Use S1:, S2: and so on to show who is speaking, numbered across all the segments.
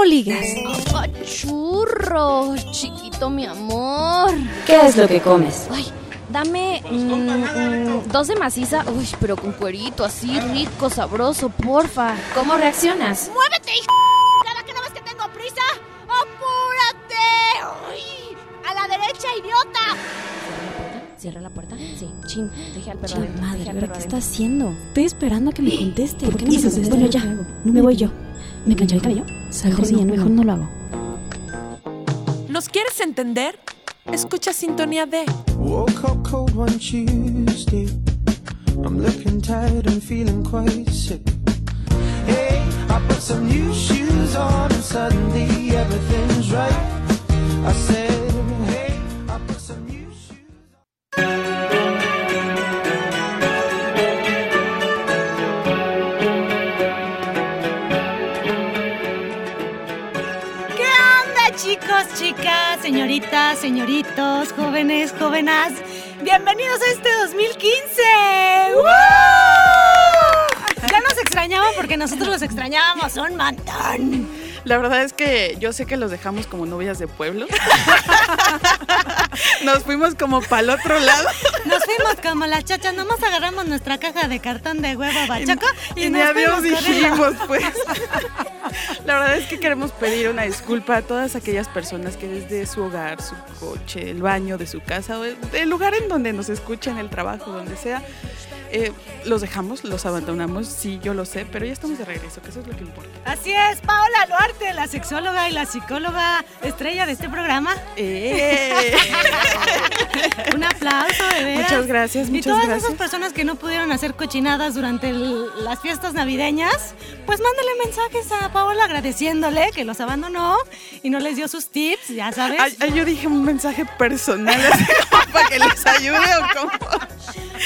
S1: ¿Cómo ligas?
S2: churro, chiquito mi amor.
S1: ¿Qué es lo que comes?
S2: Ay, dame mm, mm, dos de maciza, uy, pero con cuerito, así rico, sabroso, porfa.
S1: ¿Cómo reaccionas?
S3: ¡Muévete, hijo! ¿Cada que no ves que tengo prisa? ¡Apúrate! ¡Uy! ¡A la derecha, idiota!
S2: ¿Cierra la puerta? Sí. Chin, deje al perro
S1: Chin, madre,
S2: al
S1: ¿ahora
S2: perro
S1: qué está haciendo? Estoy esperando a que me conteste. ¿Por qué no me
S4: hizo?
S1: contesta?
S4: Bueno,
S1: ya.
S4: ya.
S1: No me voy yo. ¿Me plancharé el cabello? Mejor sí, mejor no lo hago.
S4: ¿Nos quieres entender? Escucha Sintonía D.
S5: Woke up cold one Tuesday. I'm looking tired and feeling quite sick. Hey, I put some new shoes on and suddenly everything's right. I said, hey, I put some new shoes
S3: ¿Qué señoritas, señoritos, jóvenes, jóvenes? Bienvenidos a este 2015. ¡Woo! Ya nos extrañaban porque nosotros los extrañábamos un montón.
S6: La verdad es que yo sé que los dejamos como novias de pueblo. Nos fuimos como para el otro lado
S3: Nos fuimos como las chachas, nomás agarramos nuestra caja de cartón de huevo bachoco y,
S6: y, ni
S3: nos
S6: adiós dijimos, pues. La verdad es que queremos pedir una disculpa a todas aquellas personas que desde su hogar, su coche, el baño de su casa, o el, lugar en donde nos escuchen, el trabajo, donde sea, eh, los dejamos, los abandonamos, sí, yo lo sé, pero ya estamos de regreso, que eso es lo que importa.
S3: Así es, Paola Luarte, la sexóloga y la psicóloga estrella de este programa.
S6: ¡Eh!
S3: Un aplauso, de veras.
S6: Muchas gracias,
S3: Y
S6: muchas
S3: todas
S6: gracias.
S3: esas personas que no pudieron hacer cochinadas durante el- las fiestas navideñas, pues mándale mensajes a Paola agradeciéndole que los abandonó y no les dio sus tips, ya sabes.
S6: Ay, ay, yo dije un mensaje personal así para que les ayude o cómo.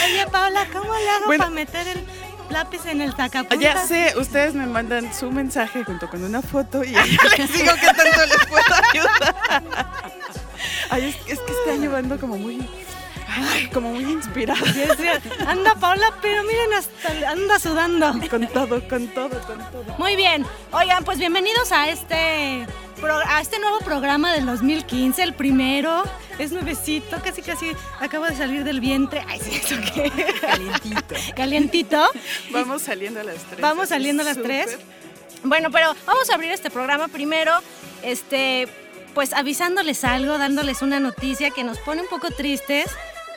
S3: Oye, Paola, ¿cómo le hago
S6: Bueno.
S3: para meter el lápiz en el sacapuntas?
S6: Ya sé, ustedes me mandan su mensaje junto con una foto y les digo que tanto les puedo ayudar. Ay, es, es que este año ando como muy, ay, como muy inspirada.
S3: Anda, Paola, pero miren, hasta anda sudando.
S6: Con todo, con todo, con todo.
S3: Muy bien. Oigan, pues bienvenidos a este pro- a este nuevo programa del 2015, el primero. Es nuevecito, casi casi acabo de salir del vientre. Ay, sí, eso qué. Calientito. Calientito.
S6: Vamos saliendo a las tres.
S3: Vamos saliendo a las
S6: súper.
S3: tres. Bueno, pero vamos a abrir este programa primero, este, pues avisándoles algo, dándoles una noticia que nos pone un poco tristes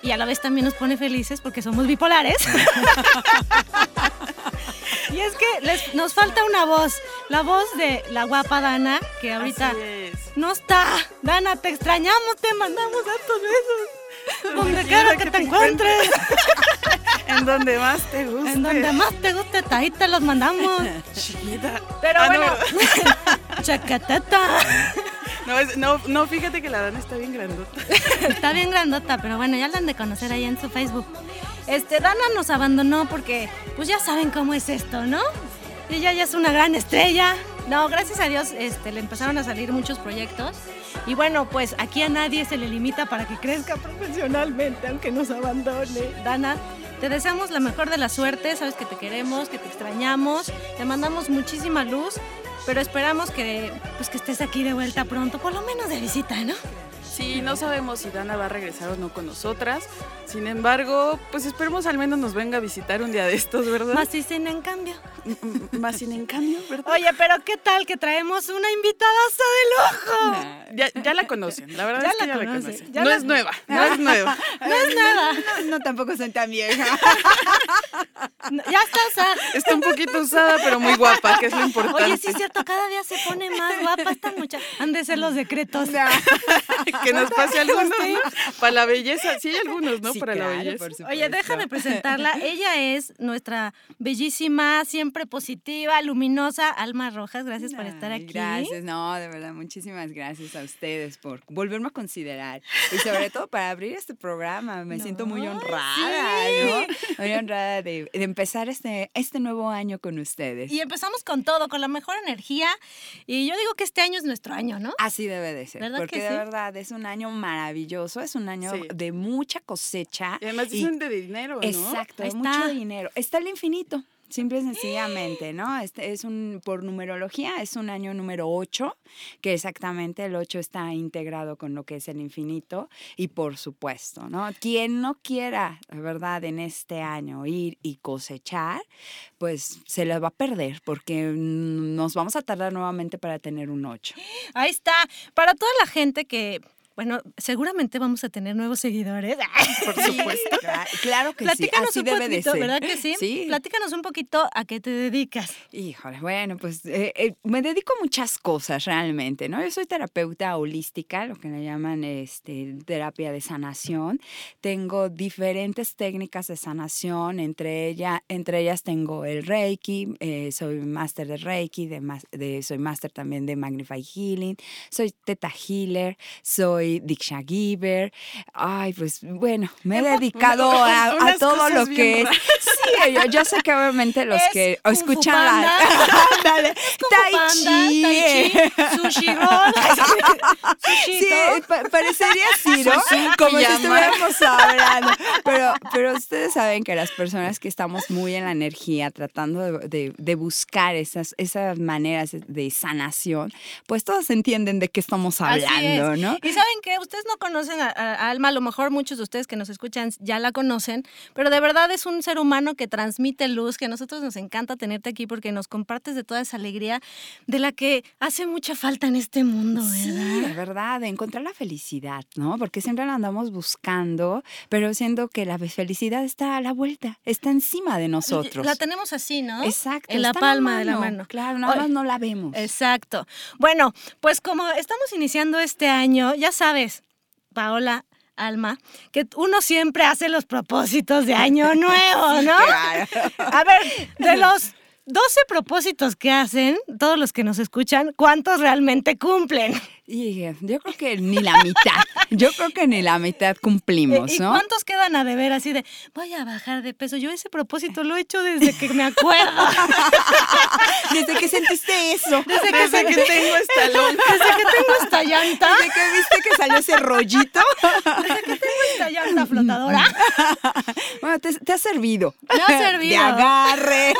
S3: y a la vez también nos pone felices porque somos bipolares. y es que les- nos falta una voz, la voz de la guapa Dana, que ahorita
S6: Así es.
S3: no está. Dana, te extrañamos, te mandamos hartos besos. Donde quiera que, te encuentres,
S6: En donde más te guste.
S3: en donde más te guste, ahí te los mandamos.
S6: Chiquita.
S3: Pero
S6: Ah, no,
S3: bueno,
S6: ¿verdad?
S3: chaqueteta.
S6: No, es- no, no, fíjate que la Dana está bien grandota.
S3: Está bien grandota, pero bueno, ya la han de conocer ahí en su Facebook. Este, Dana nos abandonó porque, pues ya saben cómo es esto, ¿no? Ella ya es una gran estrella. No, gracias a Dios este, le empezaron a salir muchos proyectos. Y bueno, pues aquí a nadie se le limita para que crezca profesionalmente, aunque nos abandone. Dana, te deseamos la mejor de la suerte, sabes que te queremos, que te extrañamos, te mandamos muchísima luz, pero esperamos que, pues, que estés aquí de vuelta pronto, por lo menos de visita, ¿no?
S6: Sí, no sabemos si Dana va a regresar o no con nosotras. Sin embargo, pues esperemos al menos nos venga a visitar un día de estos, ¿verdad?
S3: Más si sin en cambio.
S6: M- m- Más sin en cambio, ¿verdad?
S3: Oye, pero ¿qué tal que traemos una invitada hasta de lujo?
S6: Ya, ya la conocen, la verdad
S3: Ya
S6: es que
S3: la
S6: ya la
S3: conoce,
S6: conocen.
S3: ya
S6: no
S3: la-
S6: es nueva, no es nueva.
S3: No es nada.
S4: No, tampoco soy tan vieja.
S3: No, Ya está, sea,
S6: Está un poquito usada, pero muy guapa, que es lo importante.
S3: Oye, sí es cierto, cada día se pone más guapa esta muchacha. Han de ser los decretos.
S6: que nos pase algunos, ¿no? Para la belleza, sí hay algunos, ¿no?
S4: Sí,
S6: Para la belleza.
S3: Oye, déjame presentarla. Ella es nuestra bellísima, siempre positiva, luminosa Alma Rojas. Gracias por estar aquí.
S4: Gracias, no, de verdad, muchísimas gracias a ustedes por volverme a considerar. Y sobre todo para abrir este programa. Me siento muy honrada,
S3: sí.
S4: ¿no? Muy honrada de, de empezar este, este nuevo año con ustedes.
S3: Y empezamos con todo, con la mejor energía. Y yo digo que este año es nuestro año, ¿no?
S4: Así debe de ser,
S3: ¿Verdad
S4: porque
S3: que
S4: de
S3: sí?
S4: verdad es un año maravilloso, es un año
S6: Sí.
S4: de mucha cosecha.
S6: Y además
S4: y-
S6: dicen de dinero, ¿no?
S4: Exacto, de mucho dinero. Está el infinito. Simple y sencillamente, ¿no? Este es un, por numerología, es un año número 8, que exactamente el 8 está integrado con lo que es el infinito. Y por supuesto, ¿no? Quien no quiera, la verdad, en este año ir y cosechar, pues se le va a perder, porque nos vamos a tardar nuevamente para tener un 8.
S3: Ahí está. Para toda la gente que, bueno, seguramente vamos a tener nuevos seguidores.
S4: Por supuesto. Claro que sí,
S3: Platícanos
S4: así
S3: un
S4: debe de
S3: poquito,
S4: ser.
S3: ¿verdad que sí?
S4: Sí.
S3: Platícanos un poquito a qué te dedicas.
S4: Híjole, bueno, pues eh, eh, me dedico a muchas cosas realmente, ¿no? Yo soy terapeuta holística, lo que le llaman este, terapia de sanación. Tengo diferentes técnicas de sanación, entre, ella, entre ellas tengo el Reiki, eh, soy máster de Reiki, de, mas- de- soy máster también de Magnify Healing, soy Teta Healer, soy Diksha Giver. Ay, pues bueno, me he dedicado a, a todo lo que es. Sí, yo, yo sé que obviamente los
S3: Es
S4: que escuchan la. Tai chi.
S3: tai chi, sushi roll,
S4: Sí,
S3: sushito.
S4: pa- parecería así, ¿no? Como si estuviéramos hablando. Pero, pero ustedes saben que las personas que estamos muy en la energía, tratando de, de- de buscar esas, esas maneras de sanación, pues todos entienden de qué estamos hablando,
S3: es.
S4: ¿no?
S3: Y saben que ustedes no conocen a, Alma, a lo mejor muchos de ustedes que nos escuchan ya la conocen, pero de verdad es un ser humano que transmite luz, que a nosotros nos encanta tenerte aquí porque nos compartes de toda esa alegría de la que hace mucha falta en este mundo,
S4: Sí,
S3: ¿verdad?
S4: De verdad, de encontrar la felicidad, ¿no? Porque siempre la andamos buscando, pero siendo que la felicidad está a la vuelta, está encima de nosotros.
S3: La tenemos así, ¿no?
S4: Exacto.
S3: En la palma de la mano.
S4: Claro, nada más no la vemos.
S3: Exacto. Bueno, pues como estamos iniciando este año, ya sabes, Paola, Alma, que uno siempre hace los propósitos de año nuevo, ¿no?
S4: Claro.
S3: A ver, de los 12 propósitos que hacen, todos los que nos escuchan, ¿cuántos realmente cumplen?
S4: Y eh, yo creo que ni la mitad. Yo creo que ni la mitad cumplimos,
S3: ¿Y
S4: ¿no?
S3: cuántos quedan a deber así de, voy a bajar de peso? Yo ese propósito lo he hecho desde que me acuerdo.
S4: Desde que sentiste eso.
S3: Desde que,
S6: Desde que tengo esta lonja.
S3: desde que tengo esta llanta,
S4: Desde que viste que salió ese rollito.
S3: desde que tengo esta llanta flotadora.
S4: Bueno, te, te ha servido.
S3: Me ha servido.
S4: De agarre.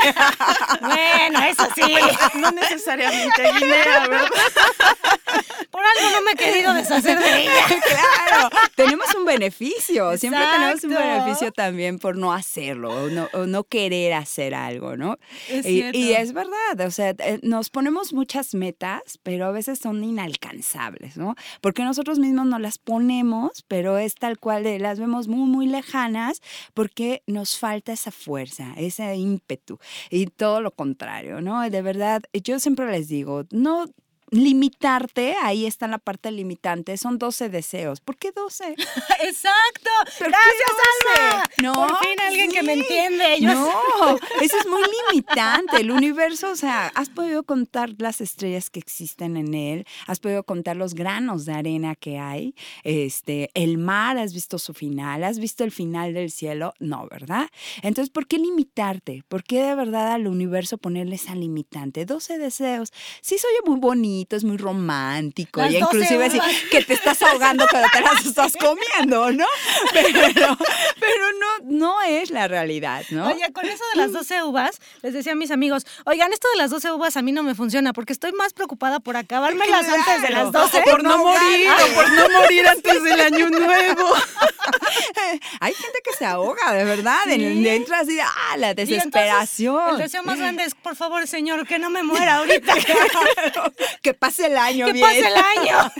S3: Bueno, eso sí.
S6: No necesariamente guinea, ¿verdad?
S3: Por algo no me he querido deshacer de ella.
S4: claro, tenemos un beneficio. Siempre tenemos un beneficio también por no hacerlo o no, o no querer hacer algo, ¿no?
S3: Es
S4: y, es verdad, o sea, eh, nos ponemos muchas metas, pero a veces son inalcanzables, ¿no? Porque nosotros mismos no las ponemos, pero es tal cual, de- las vemos muy, muy lejanas porque nos falta esa fuerza, ese ímpetu y todo lo contrario, ¿no? De verdad, yo siempre les digo, no limitarte, ahí está la parte limitante, son 12 deseos. ¿Por qué 12?
S3: Exacto.
S4: ¿Por qué
S3: Gracias,
S4: 12?
S3: Alma.
S4: No,
S3: Por fin alguien que me entiende. Yo
S4: No, eso es muy limitante. El universo, o sea, has podido contar las estrellas que existen en él, has podido contar los granos de arena que hay, este, el mar, has visto su final, has visto el final del cielo, no, ¿verdad? Entonces, ¿por qué limitarte? ¿Por qué de verdad al universo ponerle esa limitante? 12 deseos. Sí, soy muy bonito, es muy romántico
S3: Las
S4: y
S3: 12
S4: inclusive así que te estás ahogando cuando te las estás comiendo, ¿no? Pero, pero no, no es la realidad, ¿no?
S3: Oye, con eso de las 12 uvas, les decía a mis amigos, oigan, esto de las 12 uvas a mí no me funciona porque estoy más preocupada por acabármelas antes de las 12.
S6: Por no morir, o por no morir antes del año nuevo.
S4: Hay gente que se ahoga, de verdad, en el entra así, ah, la
S3: Y entonces,
S4: desesperación.
S3: el deseo más grande es, por favor, señor, que no me muera ahorita.
S4: Que pase el año
S3: que
S4: bien.
S3: pase el año.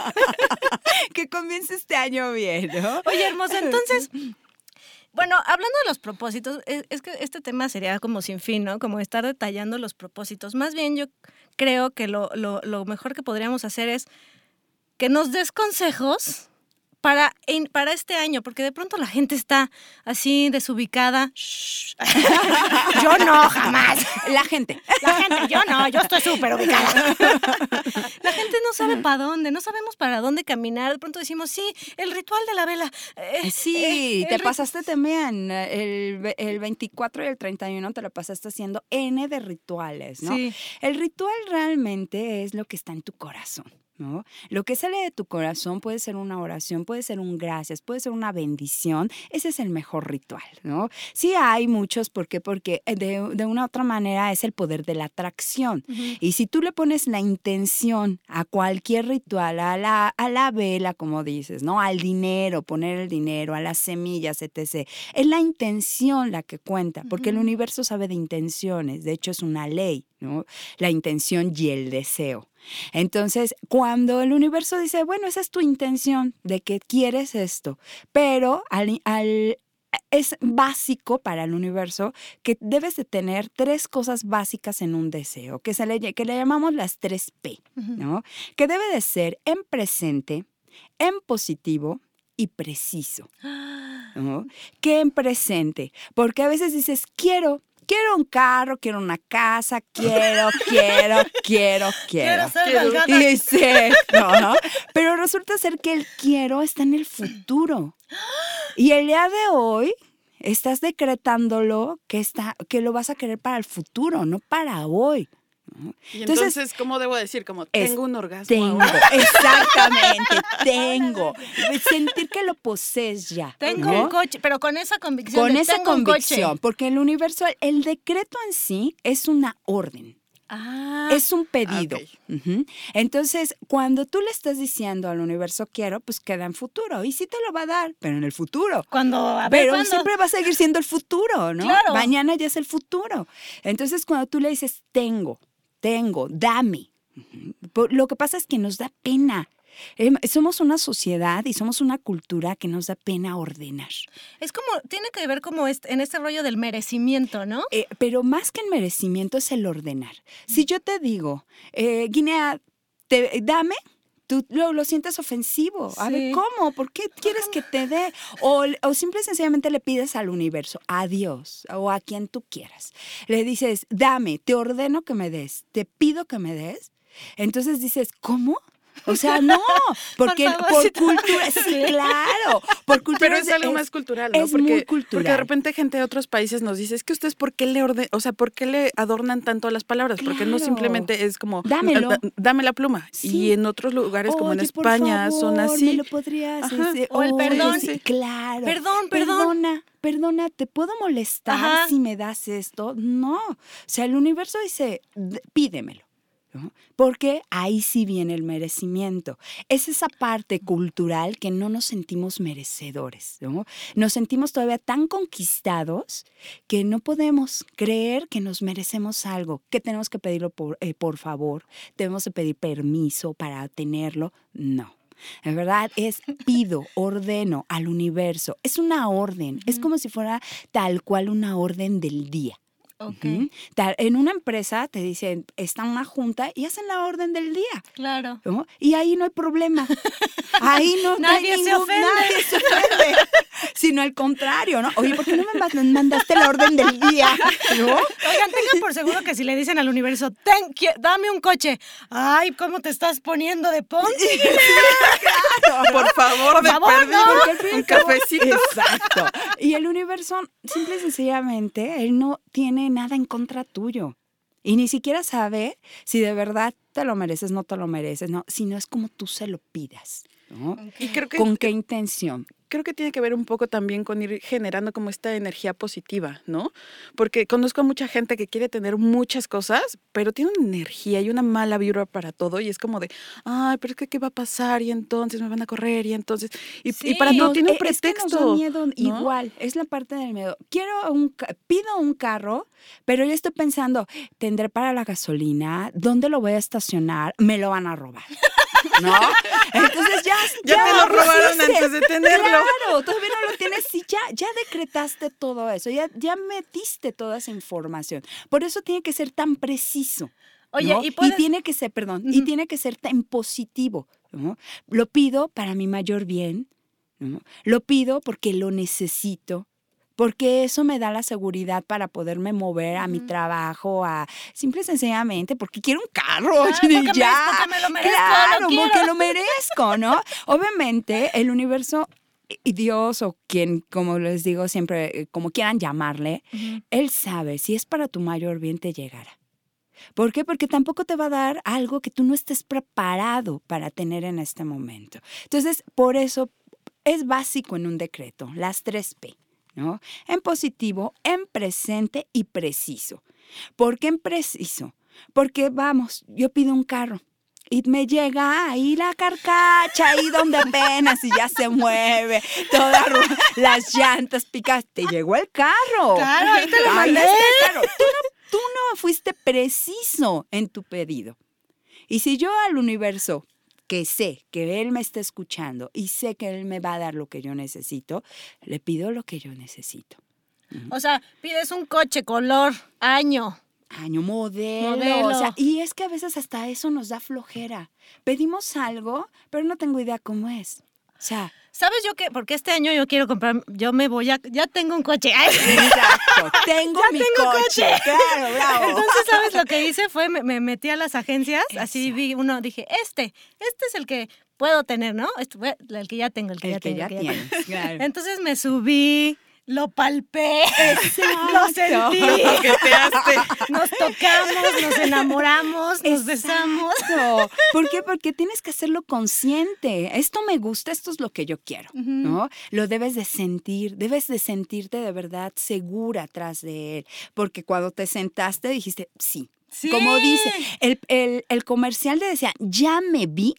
S4: que comience este año bien, ¿no?
S3: Oye, hermosa, entonces, bueno, hablando de los propósitos, es, es que este tema sería como sin fin, ¿no? Como estar detallando los propósitos. Más bien yo creo que lo, lo- lo mejor que podríamos hacer es que nos des consejos para, en- para este año, porque de pronto la gente está así desubicada. Shh. yo no, jamás.
S4: La gente.
S3: La gente, yo no, yo estoy súper ubicada. La gente no sabe para dónde, no sabemos para dónde caminar. De pronto decimos, sí, el ritual de la vela. eh,
S4: Sí,
S3: eh,
S4: te pasaste también eh, el, el 24 y el 31 te lo pasaste haciendo N de rituales, ¿no?
S3: Sí.
S4: El ritual realmente es lo que está en tu corazón. ¿No? Lo que sale de tu corazón puede ser una oración, puede ser un gracias, puede ser una bendición. Ese es el mejor ritual, ¿no? Sí hay muchos, ¿por qué? Porque eh, de, de una u otra manera es el poder de la atracción. Y si tú le pones la intención a cualquier ritual, a la, a la vela, como dices, ¿no? Al dinero, poner el dinero, a las semillas, etc. Es la intención la que cuenta, porque el universo sabe de intenciones, de hecho es una ley, ¿no? La intención y el deseo. Entonces, cuando el universo dice, bueno, esa es tu intención de que quieres esto, pero al, al- es básico para el universo que debes de tener tres cosas básicas en un deseo, que, se le, que le llamamos las tres P, ¿no? Que debe de ser en presente, en positivo y preciso. ¿no? Que en presente, porque a veces dices, quiero, quiero un carro, quiero una casa, quiero, quiero, quiero, quiero.
S3: Quiero ser.
S4: Y no, ¿no? Pero resulta ser que el quiero está en el futuro. Y el día de hoy estás decretándolo que, está, que lo vas a querer para el futuro, no para hoy.
S6: Y
S4: Entonces-
S6: entonces, ¿cómo debo decir? Como, tengo un orgasmo
S4: Tengo,
S6: ahora.
S4: exactamente, tengo. Sentir que lo posees ya.
S3: Tengo
S4: ¿no?
S3: un coche, pero con esa convicción.
S4: Con
S3: de
S4: esa
S3: tengo un coche.
S4: convicción, porque el universo, el decreto en sí es una orden.
S3: Ah,
S4: Es un pedido. Entonces, cuando tú le estás diciendo al universo quiero, pues queda en futuro. Y sí te lo va a dar, pero en el futuro.
S3: cuando, a ver,
S4: Pero
S3: ¿cuándo?
S4: siempre va a seguir siendo el futuro, ¿no?
S3: Claro.
S4: Mañana ya es el futuro. Entonces, cuando tú le dices tengo, tengo, dame. Lo que pasa es que nos da pena. Em, Somos una sociedad y somos una cultura que nos da pena ordenar.
S3: Es como, tiene que ver como este- en este rollo del merecimiento, ¿no?
S4: Eh, pero más que el merecimiento es el ordenar. Si yo te digo, eh, Guinea, te, dame, tú lo, lo sientes ofensivo. A ver. ¿cómo? ¿Por qué quieres que te dé? O, o simple y sencillamente le pides al universo, a Dios o a quien tú quieras. Le dices, dame, te ordeno que me des, te pido que me des. Entonces dices, ¿cómo? O sea, no, porque
S3: Por
S4: por,
S3: favor, sí.
S4: cultura, sí, claro, por cultura
S6: Pero es algo más cultural, ¿no?
S4: es
S6: porque,
S4: muy cultural.
S6: Porque de repente gente de otros países nos dice, es que ustedes, ¿por qué le orden, o sea, por qué le adornan tanto las palabras? Porque no simplemente es como,
S4: Dámelo.
S6: "Da- dame la pluma.
S4: Sí.
S6: Y en otros lugares, como en
S4: por
S6: España, son así.
S4: ¿Me lo podrías
S6: Ajá.
S3: O el perdón.
S4: sí, claro.
S3: Perdón, perdón.
S4: Perdona, perdona, ¿te puedo molestar
S3: Ajá.
S4: si me das esto? No. O sea, el universo dice, "D- pídemelo. ¿No? Porque ahí sí viene el merecimiento. Es esa parte cultural que no nos sentimos merecedores. ¿no? Nos sentimos todavía tan conquistados que no podemos creer que nos merecemos algo, que tenemos que pedirlo por, eh, por favor, tenemos que pedir permiso para tenerlo. No. En verdad es pido, ordeno al universo. Es una orden. Es como si fuera tal cual una orden del día.
S3: Ok,
S4: Ujú. Tal- En una empresa te dicen, está una junta y hacen la orden del día.
S3: claro.
S4: ¿no? Y ahí no hay problema. Ahí no no hay
S3: Nadie se
S4: ningún-
S3: ofende.
S4: Nadie se ofende. Sino al contrario, ¿no? Oye, ¿por qué no me mand- mandaste la orden del día? ¿No?
S3: Oigan, tengan por seguro que si le dicen al universo, Ten, dame un coche. Ay, ¿cómo te estás poniendo de ponte?
S6: Por favor, de
S3: favor,
S6: perdido,
S3: no.
S6: Un cafecito.
S4: Exacto. Y el universo, simple y sencillamente, él no tiene nada en contra tuyo. Y ni siquiera sabe si de verdad te lo mereces, no te lo mereces, no, sino es como tú se lo pidas. ¿no?
S6: Y creo que
S4: ¿Con qué intención?
S6: Creo que tiene que ver un poco también con ir generando como esta energía positiva, ¿no? Porque conozco a mucha gente que quiere tener muchas cosas, pero tiene una energía y una mala vibra para todo y es como de, ay, pero es que qué va a pasar y entonces me van a correr y entonces y, y para
S3: Sí.
S6: todo tiene un
S4: Eh, es que nos
S6: pretexto.
S4: da miedo
S6: ¿no?
S4: igual, es la parte del miedo. Quiero un, pido un carro, pero yo estoy pensando, tendré para la gasolina, ¿dónde lo voy a estacionar? Me lo van a robar. ¿No? Entonces ya
S6: Ya te lo robaron antes de tenerlo.
S4: Claro, todavía no lo tienes y ya, ya decretaste todo eso, ya, ya metiste toda esa información. Por eso tiene que ser tan preciso.
S3: Oye,
S4: ¿no?
S3: y puedes-
S4: tiene que ser, perdón, y tiene que ser tan positivo. ¿no? Lo pido para mi mayor bien, ¿no? lo pido porque lo necesito, porque eso me da la seguridad para poderme mover a mi trabajo, a simple y sencillamente porque quiero un carro.
S3: Ah, porque
S4: ya.
S3: porque me lo merezco,
S4: claro,
S3: lo
S4: porque lo merezco, ¿no? Obviamente, el universo y Dios o quien, como les digo siempre, eh, como quieran llamarle, él sabe si es para tu mayor bien te llegará. ¿Por qué? Porque tampoco te va a dar algo que tú no estés preparado para tener en este momento. Entonces, por eso es básico en un decreto, las tres P, ¿no? En positivo, en presente y preciso. ¿Por qué en preciso? Porque vamos, yo pido un carro y me llega ahí la carcacha, ahí donde apenas y ya se mueve, todas las llantas picadas. Te llegó el carro.
S3: Claro, ahí te lo mandé.
S4: carro. Tú no, tú no fuiste preciso en tu pedido. Y si yo al universo, que sé que él me está escuchando y sé que él me va a dar lo que yo necesito, le pido lo que yo necesito.
S3: O sea, pides un coche, color, año.
S4: Año modelo.
S3: Modelo.
S4: O sea, y es que a veces hasta eso nos da flojera. Pedimos algo, pero no tengo idea cómo es. O sea,
S3: ¿Sabes yo qué? Porque este año yo quiero comprar, yo me voy a, ya tengo un coche. Ay.
S4: exacto. Tengo
S3: Ya
S4: mi
S3: tengo
S4: coche.
S3: coche.
S4: Claro, bravo.
S3: Entonces, ¿sabes lo que hice? Fue, me, me metí a las agencias, así vi uno, dije, este, este es el que puedo tener, ¿no? Este el que ya tengo, el que ya
S4: que
S3: tengo.
S4: ya
S3: el que ya tengo.
S4: Claro.
S3: Entonces me subí, lo palpé, lo sentí, nos tocamos, nos enamoramos, nos besamos.
S4: Exacto. ¿Por qué? Porque tienes que hacerlo consciente. Esto me gusta, esto es lo que yo quiero, ¿no? Lo debes de sentir, debes de sentirte de verdad segura atrás de él. Porque cuando te sentaste dijiste, sí.
S3: Sí.
S4: Como dice, el, el, el comercial te decía, ya me vi.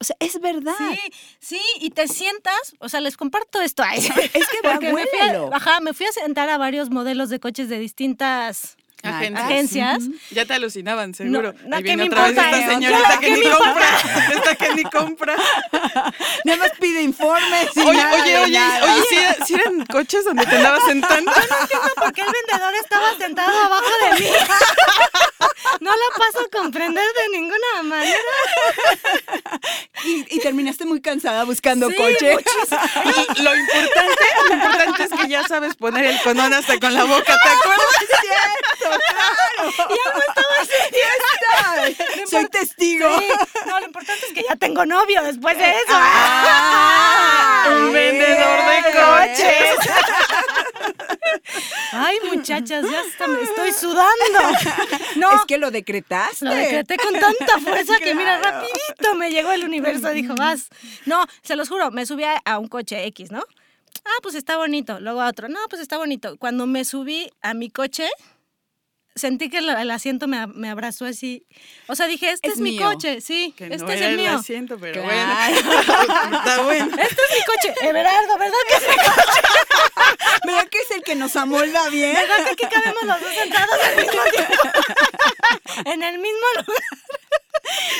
S4: O sea, es verdad.
S3: Sí, sí, y te sientas, o sea, les comparto esto. Ay,
S4: Es que va,
S3: porque me fui, a, ajá, me fui a sentar a varios modelos de coches de distintas
S6: Agencias.
S3: agencias.
S6: Ya te alucinaban, seguro.
S3: no, ¿qué
S6: viene
S3: me importa?
S6: esta
S3: Yo
S6: señorita que
S3: ¿qué
S6: ni compra. Esta que ni compra.
S4: Nada más pide informes. y
S6: Oye,
S4: nada
S6: oye, oye,
S4: nada.
S6: oye, ¿sí, sí eran coches donde te andabas sentando?
S3: porque el vendedor estaba sentado abajo de mí. No lo paso a comprender de ninguna manera.
S4: Y, y terminaste muy cansada buscando
S3: Sí,
S4: coche.
S6: Lo, lo importante, lo importante es que ya sabes poner el conón hasta con la boca, ¿te acuerdas?
S4: cierto, claro.
S3: Ya no estaba así.
S4: Soy testigo.
S3: Sí, No, lo importante es que ya tengo novio después de eso.
S6: Ah, un vendedor de coches.
S3: Ay, muchachas, ya hasta me estoy sudando. No,
S4: Es que lo decretaste.
S3: Lo decreté con tanta fuerza que, mira, rapidito me llegó el universo. Dijo, vas. No, se los juro, me subí a, a un coche X, ¿no? Ah, pues está bonito. Luego a otro, no, pues está bonito. Cuando me subí a mi coche, sentí que el, el asiento me, me abrazó así. O sea, dije, este es,
S4: Es
S3: mi
S4: mío.
S3: coche, sí,
S6: Que
S3: este
S6: no
S3: es
S6: era
S3: el
S6: el
S3: mío.
S6: asiento, pero
S4: Claro.
S6: bueno. Está bueno.
S3: Este es mi coche. Everardo, ¿verdad que sí?
S4: ¿Verdad que es el que nos amolda bien?
S3: ¿Verdad que aquí cabemos los dos sentados al mismo tiempo? en el mismo lugar.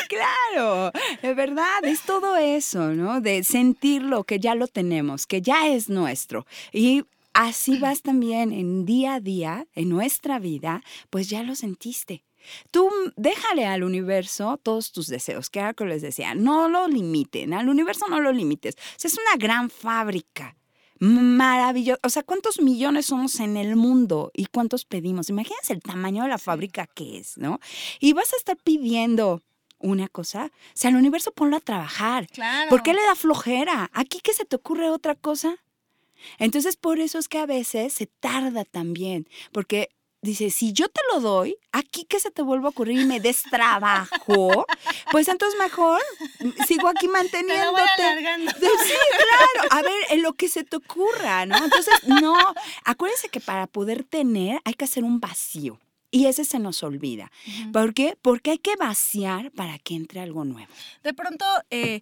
S4: Claro, de verdad, es todo eso, ¿no? De sentirlo, que ya lo tenemos, que ya es nuestro. Y así vas también en día a día, en nuestra vida, pues ya lo sentiste. Tú déjale al universo todos tus deseos, que era lo que les decía, no lo limiten, al universo no lo limites. O sea, es una gran fábrica. Maravilloso. O sea, ¿cuántos millones somos en el mundo y cuántos pedimos? Imagínense el tamaño de la fábrica que es, ¿no? Y vas a estar pidiendo una cosa. O sea, al universo ponlo a trabajar.
S3: Claro.
S4: ¿Por qué le da flojera? ¿Aquí qué se te ocurre otra cosa? Entonces, por eso es que a veces se tarda también, porque dice, si yo te lo doy, aquí que se te vuelve a ocurrir y me des trabajo, pues entonces mejor sigo aquí
S3: Te lo voy
S4: manteniéndote. Sí, claro. A ver, en lo que se te ocurra, ¿no? Entonces, no. Acuérdense que para poder tener hay que hacer un vacío. Y ese se nos olvida. ¿Por qué? Porque hay que vaciar para que entre algo nuevo.
S3: De pronto, eh,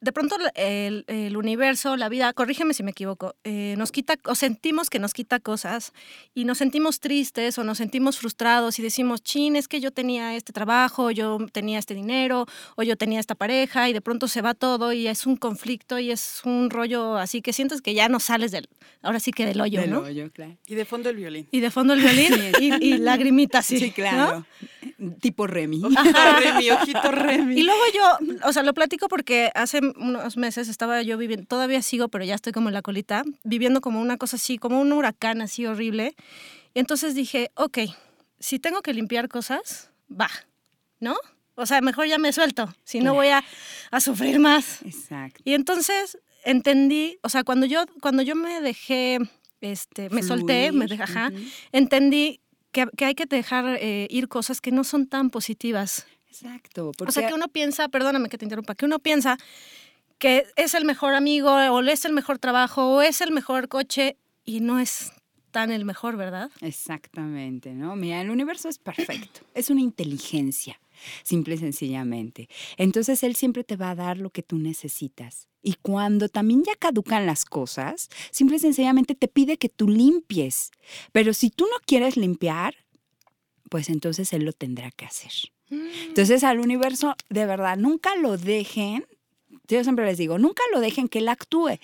S3: de pronto el, el universo, la vida, corrígeme si me equivoco, eh, nos quita o sentimos que nos quita cosas y nos sentimos tristes o nos sentimos frustrados y decimos, chin, es que yo tenía este trabajo, yo tenía este dinero o yo tenía esta pareja y de pronto se va todo y es un conflicto y es un rollo así que sientes que ya no sales del, ahora sí que del hoyo,
S4: Del
S3: ¿no?
S4: hoyo, claro.
S6: Y de fondo el violín.
S3: Y de fondo el violín y, y lagrimitas, sí.
S4: Sí,
S3: ¿no?
S4: Tipo Remy.
S6: Ojito Remy, ojito Remy.
S3: Y luego yo, o sea, lo platico porque hace unos meses estaba yo viviendo, todavía sigo, pero ya estoy como en la colita, viviendo como una cosa así, como un huracán así horrible. Entonces dije, ok, si tengo que limpiar cosas, va, ¿no? O sea, mejor ya me suelto, si no voy a, a sufrir más.
S4: Exacto.
S3: Y entonces entendí, o sea, cuando yo, cuando yo me dejé, este, me solté, me dejé, ajá, entendí que, que hay que dejar eh, ir cosas que no son tan positivas.
S4: Exacto.
S3: O sea, que uno piensa, perdóname que te interrumpa, que uno piensa que es el mejor amigo o es el mejor trabajo o es el mejor coche y no es tan el mejor, ¿verdad?
S4: Exactamente, ¿no? Mira, el universo es perfecto, es una inteligencia, simple y sencillamente. Entonces él siempre te va a dar lo que tú necesitas. Y cuando también ya caducan las cosas, simple y sencillamente te pide que tú limpies. Pero si tú no quieres limpiar, pues entonces él lo tendrá que hacer. Entonces al universo, de verdad, nunca lo dejen yo siempre les digo, nunca lo dejen que él actúe,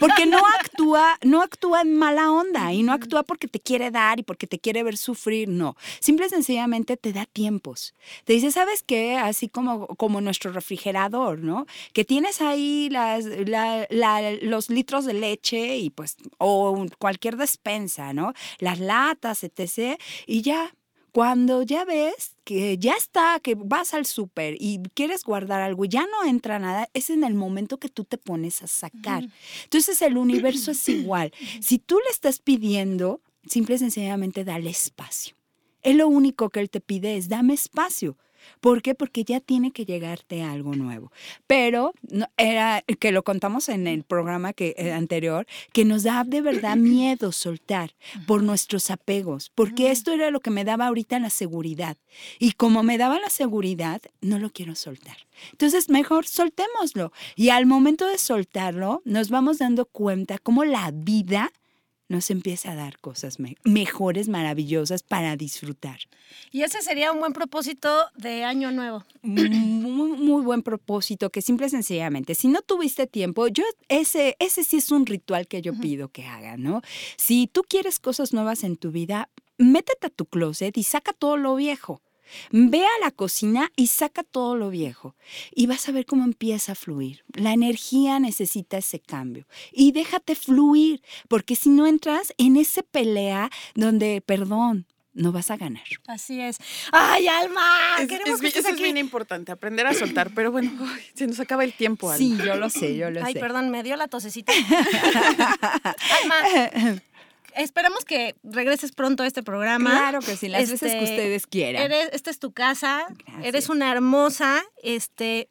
S4: porque no actúa, no actúa en mala onda y no actúa porque te quiere dar y porque te quiere ver sufrir, no. Simple y sencillamente te da tiempos. Te dice, ¿sabes qué? Así como, como nuestro refrigerador, ¿no? Que tienes ahí las, la- la- los litros de leche y pues, o cualquier despensa, ¿no? Las latas, etc. Y ya, cuando ya ves que ya está, que vas al súper y quieres guardar algo y ya no entra nada, es en el momento que tú te pones a sacar. Entonces el universo es igual. Si tú le estás pidiendo, simple y sencillamente dale espacio. Él lo único que él te pide es dame espacio. ¿Por qué? Porque ya tiene que llegarte algo nuevo. Pero no- era que lo contamos en el programa que, eh, anterior, que nos da de verdad miedo soltar por nuestros apegos, porque esto era lo que me daba ahorita la seguridad. Y como me daba la seguridad, no lo quiero soltar. Entonces, mejor soltémoslo. Y al momento de soltarlo, nos vamos dando cuenta cómo la vida nos empieza a dar cosas me- mejores, maravillosas para disfrutar.
S3: Y ese sería un buen propósito de año nuevo.
S4: muy, muy buen propósito que simple y sencillamente, si no tuviste tiempo, yo ese, ese sí es un ritual que yo pido que hagan, ¿no? Si tú quieres cosas nuevas en tu vida, métete a tu closet y saca todo lo viejo. Ve a la cocina y saca todo lo viejo y vas a ver cómo empieza a fluir. La energía necesita ese cambio y déjate fluir, porque si no entras en ese pelea donde, perdón, no vas a ganar.
S3: Así es. ¡Ay, Alma!
S6: Es,
S3: Queremos
S6: es
S3: que estés
S6: eso es
S3: aquí.
S6: bien importante, aprender a soltar, pero bueno, ay, se nos acaba el tiempo. Alma.
S4: Sí, yo lo sé, yo lo
S3: Ay,
S4: sé.
S3: perdón, me dio la tosecita. Alma, esperamos que regreses pronto a este programa.
S4: Claro que sí, las veces que
S3: Este,
S4: ustedes quieran.
S3: Eres, esta es tu casa,
S4: Gracias.
S3: eres una hermosa, este,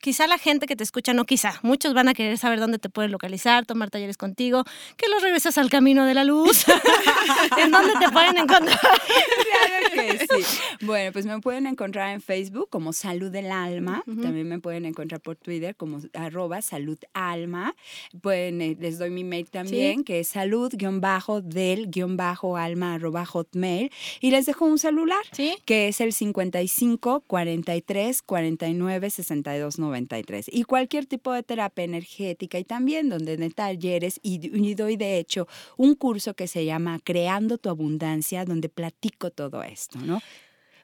S3: quizá la gente que te escucha, no quizá, muchos van a querer saber dónde te pueden localizar, tomar talleres contigo, que los regresas al camino de la luz, en dónde te pueden encontrar.
S4: Claro que sí. Bueno, pues me pueden encontrar en Facebook como Salud del Alma. También me pueden encontrar por Twitter como arroba Salud Alma. Pueden, eh, les doy mi mail también, que es salud-del-alma arroba hotmail. Y les dejo un celular,
S3: ¿Sí?
S4: que es el 55 43 49 62 93. Y cualquier tipo de terapia energética y también donde de talleres y, y doy de hecho un curso que se llama Creando tu Abundancia, donde platico todo esto, ¿no?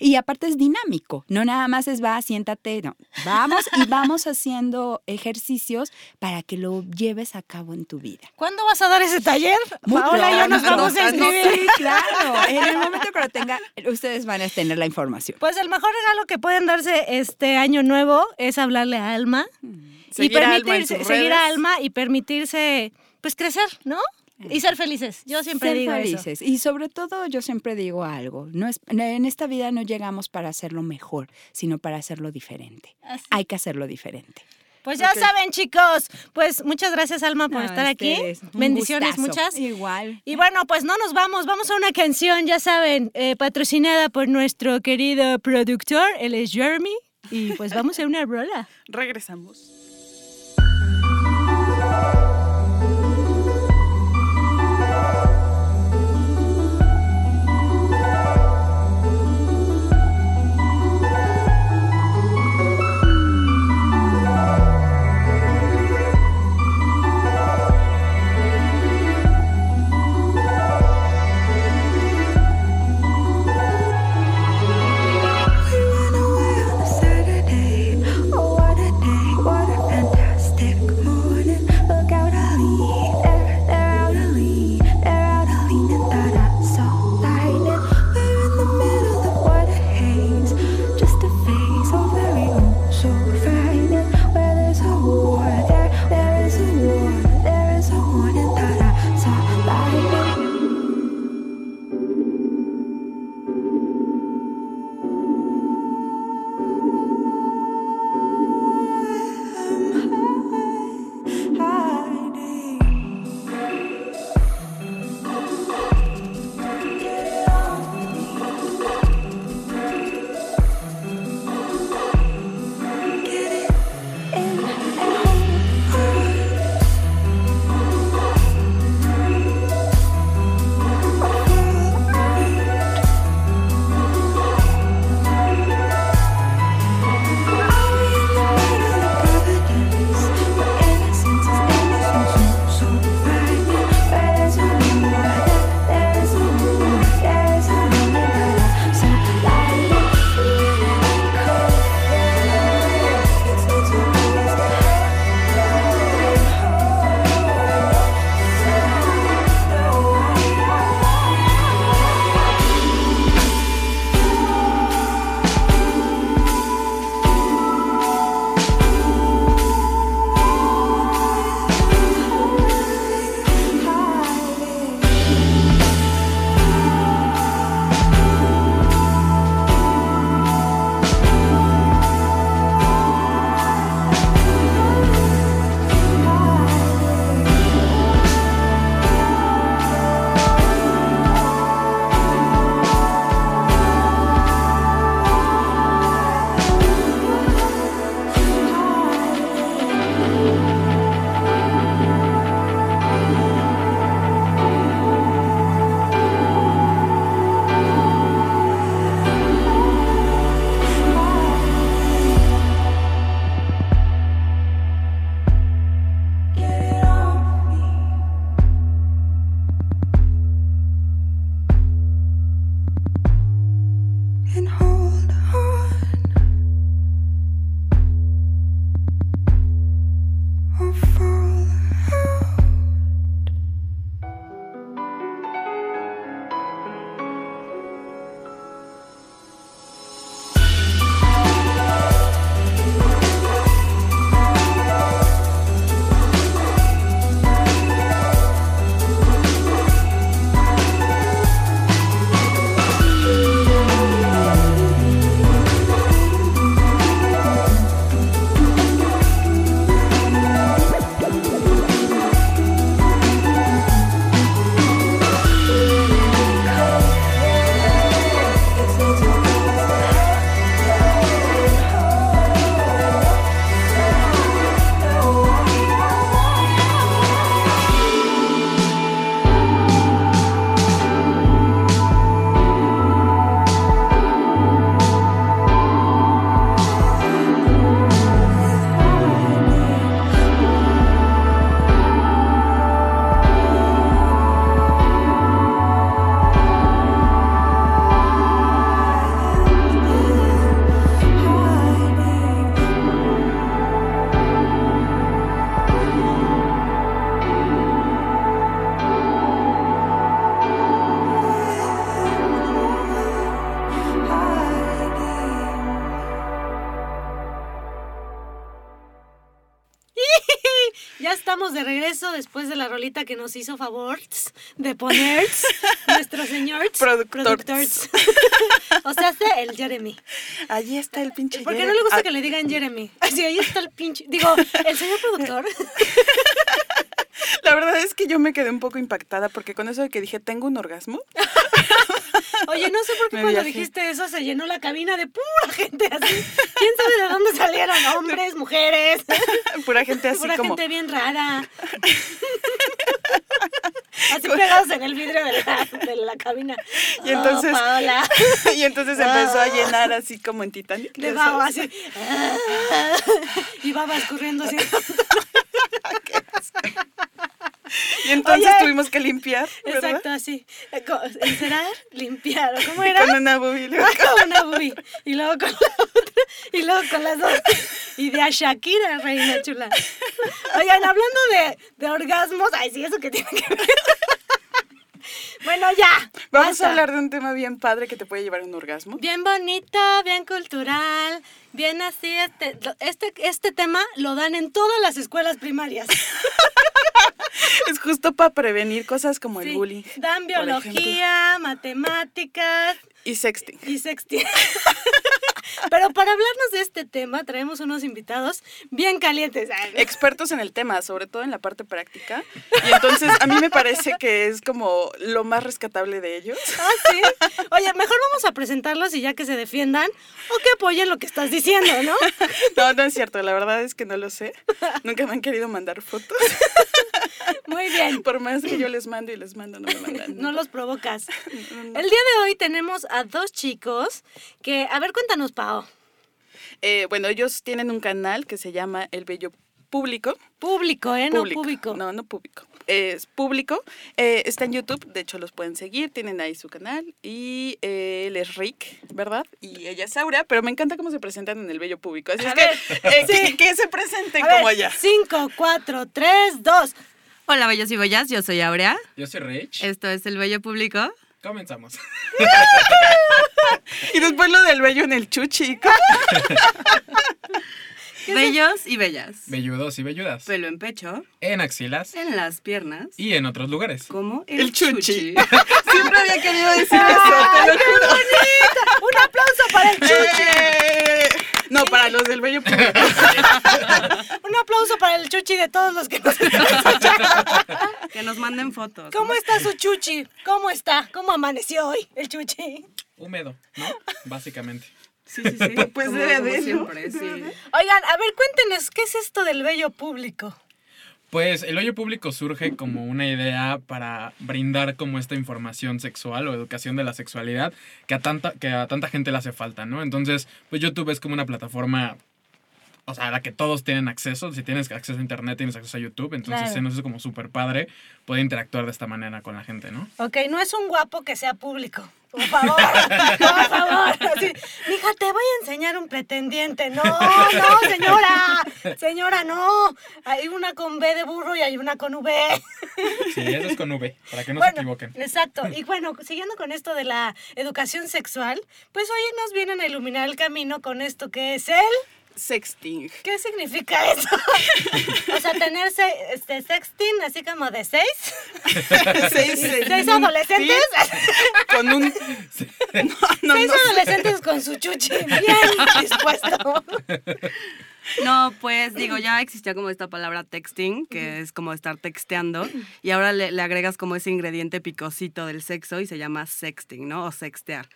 S4: Y aparte es dinámico, no nada más es va, siéntate, no. Vamos y vamos haciendo ejercicios para que lo lleves a cabo en tu vida.
S3: ¿Cuándo vas a dar ese taller?
S4: Muy
S3: Paola y yo nos vamos a inscribir.
S4: sí, claro. En el momento que lo tenga, ustedes van a tener la información.
S3: Pues el mejor regalo que pueden darse este año nuevo es hablarle a Alma y
S6: a Alma en
S3: permitirse, seguir a. Alma y permitirse, pues crecer, ¿no? Y ser felices. Yo siempre
S4: Ser
S3: digo eso.
S4: felices. Y sobre todo, yo siempre digo algo. No es, en esta vida no llegamos para hacerlo mejor, sino para hacerlo diferente.
S3: Así.
S4: Hay que hacerlo diferente.
S3: Pues ya saben, chicos. Pues muchas gracias, Alma, por
S4: No,
S3: estar aquí. Bendiciones
S4: gustazo.
S3: muchas.
S4: Igual.
S3: Y bueno, pues no nos vamos, vamos a una canción, ya saben, eh, patrocinada por nuestro querido productor, él es Jeremy. Y pues vamos a una rola.
S6: Regresamos.
S3: Regreso después de la rolita que nos hizo favor de poner nuestro señor
S6: Productor.
S3: o sea, hace el Jeremy.
S6: Allí está el pinche
S3: ¿Por qué no le gusta
S6: Ah,
S3: que le digan Jeremy? Así, ahí está el pinche. Digo, el señor productor.
S6: La verdad es que yo me quedé un poco impactada porque con eso de que dije, tengo un orgasmo,
S3: Oye, no sé por qué cuando
S6: viajé.
S3: dijiste eso se llenó la cabina de pura gente así. ¿Quién sabe de dónde salieron? Hombres, mujeres.
S6: pura gente así
S3: Pura
S6: como...
S3: gente bien rara. Así pegados en el vidrio de la, de la cabina.
S6: Y entonces-
S3: Oh,
S6: y entonces empezó a llenar así como en Titanic.
S3: De baba, así. Y babas corriendo así.
S6: Y entonces
S3: Oye.
S6: tuvimos que limpiar, ¿verdad?
S3: Exacto, así. Eh, Encerar, limpiar. ¿o ¿Cómo era?
S6: Con una bobina.
S3: Con una bubi. Y luego con la otra. Y luego con las dos. Y de a Shakira, reina chula. Oigan, hablando de, de orgasmos. Ay, sí, eso que tiene que ver. Bueno, ya.
S6: Vamos
S3: basta.
S6: a hablar de un tema bien padre que te puede llevar a un orgasmo.
S3: Bien bonito, bien cultural, bien así. Este, este, este tema lo dan en todas las escuelas primarias.
S6: Es justo para prevenir cosas como el bullying.
S3: Dan biología, matemáticas
S6: Y sexting.
S3: y sexting. Pero para hablarnos de este tema traemos unos invitados bien calientes. Ay,
S6: Expertos en el tema, sobre todo en la parte práctica. Y entonces a mí me parece que es como lo más rescatable de ellos.
S3: Ah, sí. Oye, mejor vamos a presentarlos y ya que se defiendan o que apoyen lo que estás diciendo, ¿no?
S6: No, no es cierto, la verdad es que no lo sé. Nunca me han querido mandar fotos.
S3: Muy bien.
S6: Por más que yo les mando y les mando, no me mandan.
S3: No los provocas. El día de hoy tenemos a dos chicos que, a ver, cuéntanos, Pao.
S6: Eh, bueno, ellos tienen un canal que se llama El Bello Público.
S3: Público, ¿eh? No público.
S6: No, no público. Es público. Eh, está en YouTube, de hecho los pueden seguir, tienen ahí su canal. Y eh, él es Rick, ¿verdad? Y ella es Aura, pero me encanta cómo se presentan en el bello público. Así
S3: A
S6: es
S3: ver,
S6: que, eh,
S3: sí.
S6: que, que se presenten
S3: A ver,
S6: como ella.
S3: Cinco, cuatro, tres, dos.
S7: Hola, bellos y bellas, yo soy Aurea.
S8: Yo soy Rich.
S7: Esto es El Bello Público.
S8: Comenzamos.
S6: Y después lo del bello en el chuchi.
S7: Bellos y bellas.
S8: Velludos y velludas.
S7: Pelo en pecho,
S8: En axilas
S7: en las piernas,
S8: y en otros lugares.
S7: como el,
S6: El chuchi.
S7: chuchi.
S6: Siempre había querido decir eso, te lo juro.
S3: Un aplauso para el chuchi.
S6: No, para los del bello público.
S3: Un aplauso para el chuchi de todos los que nos están escuchando.
S7: que nos manden fotos.
S3: ¿Cómo está su chuchi? ¿Cómo está? ¿Cómo amaneció hoy el chuchi?
S8: Húmedo, ¿no? Básicamente.
S7: Sí, sí, sí.
S6: Pues debe de,
S7: sí.
S3: Oigan, a ver, cuéntenos, ¿qué es esto del bello público?
S8: Pues el hoyo público surge como una idea para brindar como esta información sexual o educación de la sexualidad que a tanta, que a tanta gente le hace falta, ¿no? Entonces, pues YouTube es como una plataforma, o sea, a la que todos tienen acceso. Si tienes acceso a internet, tienes acceso a YouTube. Entonces,
S3: Claro.
S8: se nos hace como súper padre poder interactuar de esta manera con la gente, ¿no?
S3: Ok, no es un guapo que sea público. Por favor, por favor. Así, mija, te voy a enseñar un pretendiente. No, no, señora. Señora, no. Hay una con B de burro y hay una con V.
S8: Sí, eso es con V, para que no se equivoquen.
S3: Exacto. Y bueno, siguiendo con esto de la educación sexual, pues hoy nos vienen a iluminar el camino con esto que es el...
S6: Sexting.
S3: ¿Qué significa eso? o sea, tener se- este, sexting así como de seis.
S6: Seis,
S3: ¿Seis adolescentes?
S6: Con un. No, no,
S3: Seis
S6: no
S3: adolescentes con su chuchi bien dispuesto.
S7: No, pues digo, ya existía como esta palabra texting, que es como estar texteando, y ahora le, le agregas como ese ingrediente picosito del sexo y se llama sexting, ¿no? O sextear.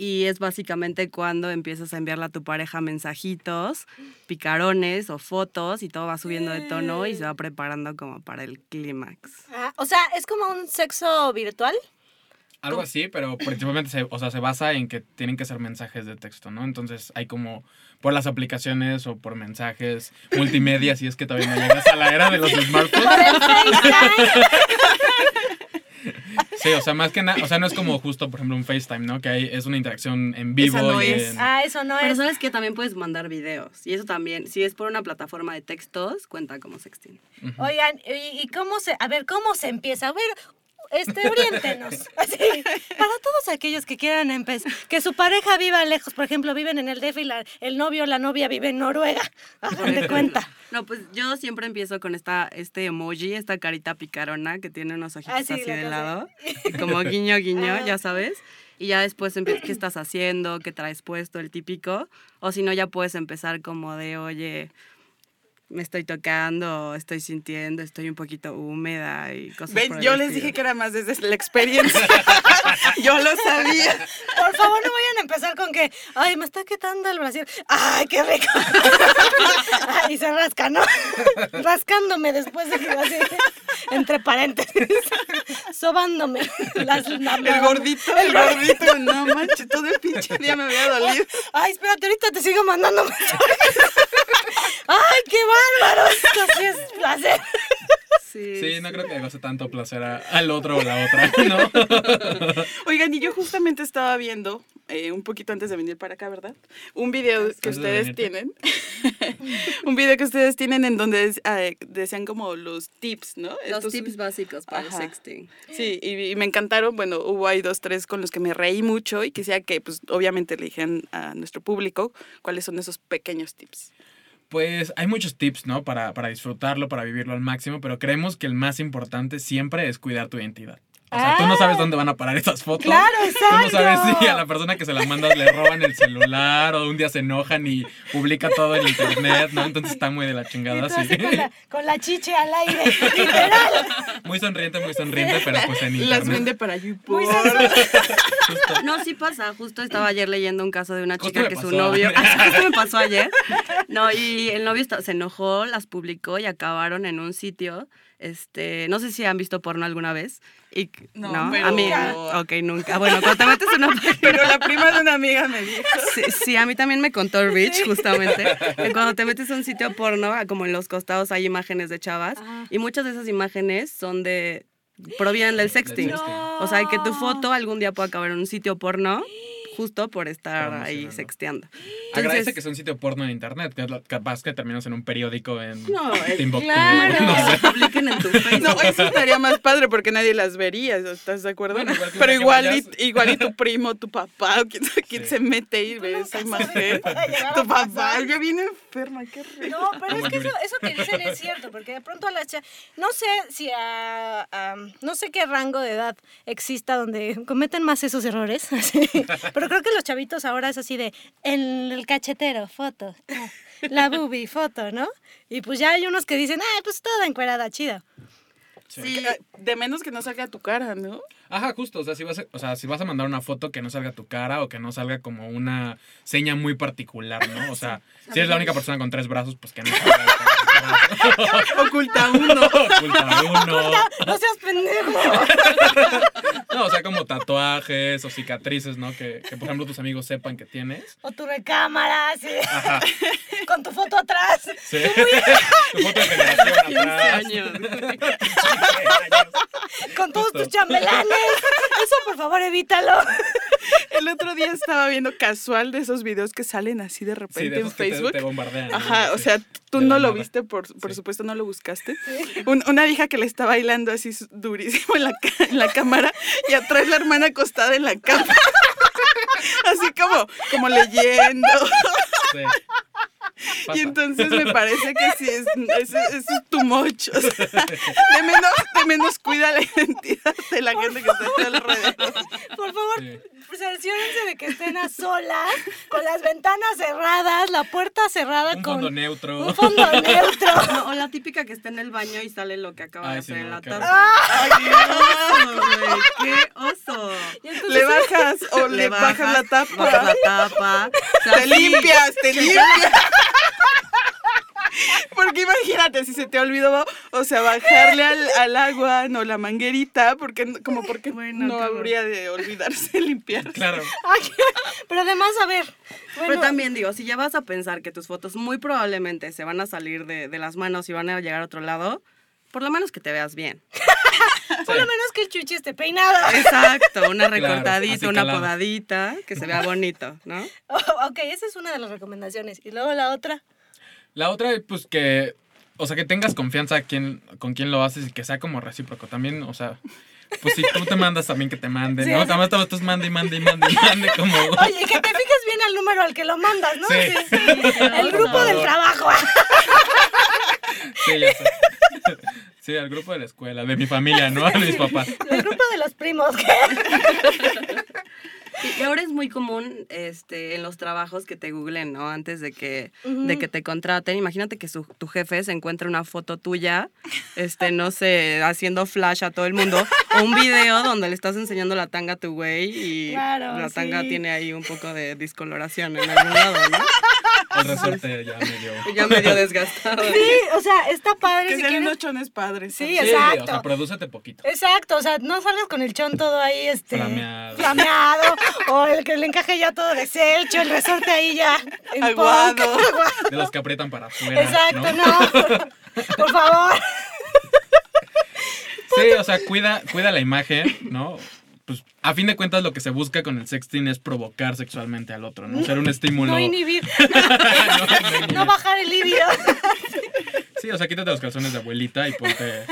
S7: Y es básicamente cuando empiezas a enviarle a tu pareja mensajitos, picarones o fotos y todo va subiendo de tono y se va preparando como para el clímax.
S3: Ah, o sea, es como un sexo virtual.
S8: Algo así, pero principalmente se, o sea, se basa en que tienen que ser mensajes de texto, ¿no? Entonces hay como por las aplicaciones o por mensajes multimedia, si es que todavía no llegas a la era de los smartphones. Sí, o sea, más que nada, o sea, no es como justo, por ejemplo, un FaceTime, ¿no? Que hay, es una interacción en vivo.
S7: Esa no
S8: y
S7: es.
S8: en-
S3: Ah, eso no
S7: Pero
S3: es.
S7: sabes que también puedes mandar videos. Y eso también, si es por una plataforma de textos, cuenta como sexting.
S3: Oigan, ¿y, y cómo se, a ver, cómo se empieza? A ver, este, oriéntenos. Así, para todos aquellos que quieran empezar, que su pareja viva lejos, por ejemplo, viven en el DF y la- el novio o la novia vive en Noruega. Hagan de cuenta.
S7: No, pues yo siempre empiezo con esta, este emoji, esta carita picarona que tiene unos ojitos
S3: Ah, sí,
S7: así de lado, como guiño, guiño,
S3: Ajá.
S7: ya sabes. Y ya después empiezas, ¿qué estás haciendo? ¿Qué traes puesto? El típico. O si no, ya puedes empezar como de, oye, me estoy tocando, estoy sintiendo, estoy un poquito húmeda y cosas
S6: Ven,
S7: por el
S6: yo les dije que era más desde la experiencia. yo lo sabía.
S3: Por favor, no vayan a empezar con que, ay, me está quitando el brasier. Ay, qué rico. Ay, se rasca, ¿no? Rascándome después de que así, entre paréntesis, sobándome. Las,
S6: El gordito, el gordito, no manches, todo el pinche día me había dolido.
S3: Ay, espérate, ahorita te sigo mandando mensajes. Ay, qué bárbaro. Esto sí es placer.
S7: Sí,
S8: Sí, no creo que goce tanto placer a- al otro o la otra, ¿no?
S6: Oigan, y yo justamente estaba viendo, eh, un poquito antes de venir para acá, ¿verdad? Un video que
S8: Antes
S6: ustedes tienen. un video que ustedes tienen en donde es- eh, decían como los tips, ¿no?
S7: Los
S6: Estos-
S7: tips básicos para
S6: Ajá.
S7: el sexting.
S6: Sí, y, y me encantaron. Bueno, hubo ahí dos, tres con los que me reí mucho y quisiera que, pues, obviamente le dijeran a nuestro público cuáles son esos pequeños tips.
S8: Pues hay muchos tips, ¿no? Para, para disfrutarlo, para vivirlo al máximo, pero creemos que el más importante siempre es cuidar tu identidad. O sea, tú no sabes dónde van a parar esas fotos.
S3: Claro,
S8: Tú no sabes
S3: exacto.
S8: si a la persona que se las mandas le roban el celular o un día se enojan y publica todo en internet, ¿no? Entonces está muy de la chingada, sí.
S3: con la, con la chiche al aire, literal.
S8: Muy sonriente, muy sonriente, pero pues en
S6: Las
S8: internet.
S6: vende para
S3: Muy
S6: YouPorn.
S7: No, sí pasa. Justo estaba ayer leyendo un caso de una chica que su novio. Ah, justo me pasó ayer. No, y el novio se enojó, las publicó y acabaron en un sitio. Este, no sé si han visto porno alguna vez. Y,
S6: No,
S7: no,
S6: pero-
S7: a mí. Ok, nunca. Bueno, cuando te metes en una página-
S6: Pero la prima de una amiga me dijo.
S7: Sí, sí, a mí también me contó Rich, justamente, que cuando te metes a un sitio porno, ah, como en los costados hay imágenes de chavas, y muchas de esas imágenes son de provienen del sexting.
S8: sexting.
S7: O sea, que tu foto algún día pueda acabar en un sitio porno justo por estar ahí sexteando.
S8: Agradece que sea un sitio porno en internet, que es capaz que terminas en un periódico en
S7: No, eh,
S8: Timbuktu.
S7: claro,
S8: no sé.
S7: publiquen en tu Facebook.
S6: No, eso estaría más padre porque nadie las vería, ¿estás de acuerdo?
S8: Bueno, igual que
S6: Pero igual y, igual y tu primo, tu papá, o quién sabe quién
S8: Sí.
S6: se mete y ve esa imagen. Tu papá, ya viene enferma, qué rico.
S3: No, pero es que eso, eso que dicen es cierto, porque de pronto a las cha- no sé si a, a- no sé qué rango de edad exista donde cometen más esos errores, pero creo que los chavitos ahora es así de en el cachetero, foto, ah, la boobie, foto, ¿no? Y pues ya hay unos que dicen, ah, pues toda encuerada, chida.
S6: Sí, de menos que no salga tu cara, ¿no?
S8: Ajá, justo. O sea, si vas a, o sea, si vas a mandar una foto que no salga tu cara o que no salga como una seña muy particular, ¿no? O sea, si eres la única persona con tres brazos, pues que no salga.
S6: Oculta uno.
S8: Oculta uno.
S3: No seas pendejo.
S8: No, o sea, como tatuajes o cicatrices, ¿no? Que, que, por ejemplo, tus amigos sepan que tienes.
S3: O tu recámara,
S8: Ajá.
S3: con tu foto atrás.
S8: Sí. tu foto de generación
S7: 15
S8: atrás.
S7: años.
S8: 15 años.
S3: Con todos
S8: Justo.
S3: tus chambelanes. Eso, por favor, evítalo.
S6: El otro día estaba viendo casual de esos videos que salen así de
S8: Sí,
S6: repente
S8: de
S6: en
S8: que te,
S6: Facebook.
S8: te bombardean. ¿no?
S6: Ajá, o sea, tú no lo viste, por, por
S8: Sí.
S6: supuesto no lo buscaste. Un- una vieja que le está bailando así durísimo en la, en la cámara y atrás la hermana acostada en la cama. así como, como leyendo.
S8: Sí.
S6: Y entonces me parece que sí, es, es, es too much. O sea, de, menos, de menos cuida la identidad de la gente que está alrededor.
S3: Por favor,
S8: Sí.
S3: cerciórense de que estén a solas, con las ventanas cerradas, la puerta cerrada
S8: Un
S3: con
S8: fondo neutro.
S3: un fondo neutro.
S7: No, o la típica que está en el baño y sale lo que acaba
S8: Ay,
S7: de hacer en la taza. ¡Ay, qué oso, güey! ¡Qué oso!
S6: Le bajas o le, bajas, la tapa.
S7: bajas la tapa. O sea,
S6: Te limpias, te limpias. Porque imagínate, si se te olvidó, o sea, bajarle al, al agua, no la manguerita, porque no- como porque
S7: Bueno,
S6: no habría de olvidarse limpiar.
S8: Claro.
S3: Ay, pero además, a ver.
S7: Pero también digo, si ya vas a pensar que tus fotos muy probablemente se van a salir de, de las manos y van a llegar a otro lado, por lo menos que te veas bien.
S3: por lo menos que el chuchi esté peinado.
S7: Exacto, una
S8: Claro,
S7: recortadita,
S8: así
S7: una
S8: calado.
S7: podadita, que se vea bonito, ¿no?
S3: Oh, ok, esa es una de las recomendaciones. Y luego la otra.
S8: La otra, pues que, o sea, que tengas confianza a quién, con quién lo haces y que sea como recíproco. También, o sea, Pues sí, tú te mandas también que te manden,
S3: Sí,
S8: ¿no? También todos estos mande y mande y mande y mande como...
S3: Oye, que te fijes bien al número al que lo mandas, ¿no?
S8: Sí.
S3: Sí. El grupo del trabajo.
S8: Sí, ya sé. Sí, al grupo de la escuela, de mi familia, ¿no? A mis papás.
S3: El grupo de los primos.
S7: Y ahora es muy común este, en los trabajos que te googlen, ¿no? Antes de que, de que te contraten. Imagínate que su- tu jefe se encuentra una foto tuya, este, no sé, haciendo flash a todo el mundo. O un video donde le estás enseñando la tanga a tu güey y
S3: Claro,
S7: la tanga
S3: sí.
S7: tiene ahí un poco de discoloración en algún lado, ¿no?
S8: El resorte ya medio...
S7: Ya medio desgastado.
S3: Sí, o sea, está padre
S6: Que
S3: si
S6: sean
S3: quieres.
S6: unos chones padres.
S3: Sí,
S8: Sí,
S3: exacto.
S8: o sea, prodúcete poquito.
S3: Exacto, o sea, no salgas con el chón todo ahí, este...
S8: Flameado.
S3: flameado, o el que le encaje ya todo deshecho, el resorte ahí ya... en
S6: Aguado.
S3: punk, aguado.
S8: De los que aprietan para afuera,
S3: Exacto,
S8: ¿no?
S3: no. Por favor.
S8: Sí, o sea, cuida, cuida la imagen, ¿no? Pues a fin de cuentas lo que se busca con el sexting es provocar sexualmente al otro, ¿no? Ser un estímulo.
S3: No inhibir,
S8: No, no inhibir.
S3: no bajar el líbido.
S8: Sí, o sea, quítate los calzones de abuelita y ponte,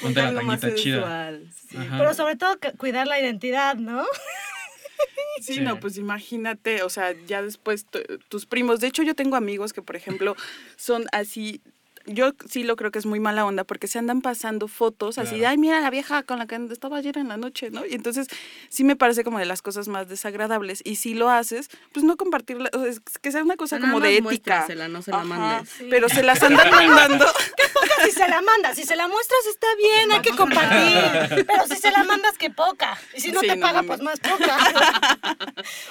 S8: ponte la tanguita chida.
S7: sí.
S3: Pero sobre todo cu- cuidar la identidad, ¿no?
S6: Sí,
S8: Sí.
S6: no, pues imagínate, o sea, ya después tu- tus primos. De hecho, yo tengo amigos que, por ejemplo, son así. Yo sí lo creo que es muy mala onda porque se andan pasando fotos así de, ay, mira la vieja con la que estaba ayer en la noche, ¿no? Y entonces sí me parece como de las cosas más desagradables. Y si lo haces, pues no compartirla, o sea, es que sea una cosa como de ética.
S7: no se la
S6: Ajá,
S7: mandes.
S6: Pero se las andan mandando.
S3: Poca si se la mandas, si se la muestras está bien, hay que compartir. Pero si se la mandas, que poca. Y si no
S6: Sí,
S3: te
S6: no
S3: paga, pues más poca.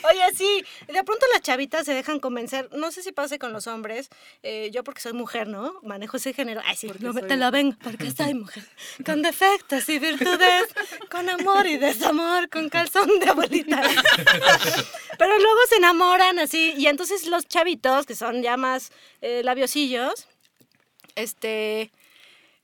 S3: Oye, sí, de pronto las chavitas se dejan convencer. No sé si pase con los hombres. eh, yo porque soy mujer, ¿no? Manejo ese género. Ay, sí, no, te lo vengo, porque soy mujer. Con defectos y virtudes, con amor y desamor, con calzón de abuelita. Pero luego se enamoran así. Y entonces los chavitos, que son ya más eh, labiosillos, este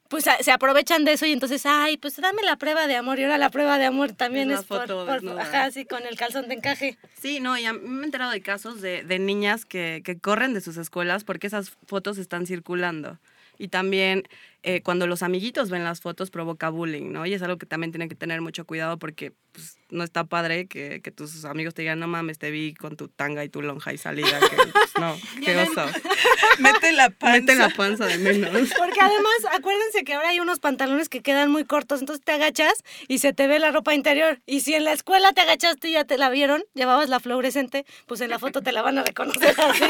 S3: pues se aprovechan de eso y entonces, ay, pues dame la prueba de amor y ahora la prueba de amor también
S7: Es
S3: es,
S7: la
S3: por,
S7: foto
S3: por- ajá, sí, con el calzón de encaje.
S7: Sí, no, y a mí me he enterado de casos de, de niñas que, que corren de sus escuelas porque esas fotos están circulando. Y también eh, cuando los amiguitos ven las fotos provoca bullying, ¿no? Y es algo que también tienen que tener mucho cuidado porque pues, no está padre que, que tus amigos te digan, no mames, te vi con tu tanga y tu lonja y salida. Que, pues, no, qué oso.
S6: Mete la panza.
S7: Mete la panza de menos.
S3: Porque además, acuérdense que ahora hay unos pantalones que quedan muy cortos, entonces te agachas y se te ve la ropa interior. Y si en la escuela te agachaste y ya te la vieron, llevabas la fluorescente, pues en la foto te la van a reconocer así.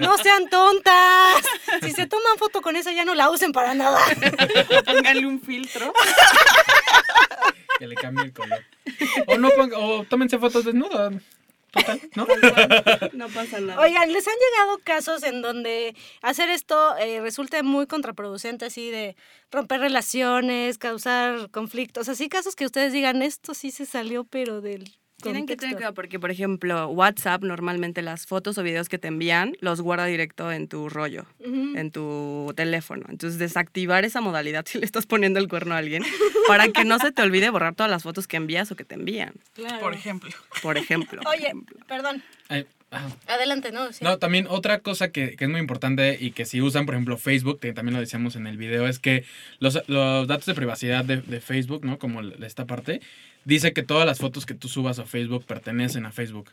S3: No sean tontas. Si se toman foto con esa, ya no la usen para nada.
S6: Pónganle un filtro.
S8: Que le cambie el color. O no ponga, o tómense fotos desnudas. Total, ¿no?
S7: No pasa nada.
S3: Oigan, ¿les han llegado casos en donde hacer esto eh, resulte muy contraproducente, así de romper relaciones, causar conflictos? Así casos que ustedes digan, esto sí se salió, pero del
S7: Tienen que tener
S3: contexto".
S7: cuidado porque, por ejemplo, WhatsApp normalmente las fotos o videos que te envían los guarda directo en tu rollo, en tu teléfono. Entonces, desactivar esa modalidad si le estás poniendo el cuerno a alguien para que no se te olvide borrar todas las fotos que envías o que te envían,
S3: Claro.
S6: Por ejemplo.
S7: por ejemplo.
S3: Oye, perdón,
S8: Ay, ajá.
S3: adelante, ¿no? Sí.
S8: No, también otra cosa que, que es muy importante y que si usan, por ejemplo, Facebook, que también lo decíamos en el video, es que los, los datos de privacidad de, de Facebook, ¿no? Como esta parte, dice que todas las fotos que tú subas a Facebook pertenecen a Facebook.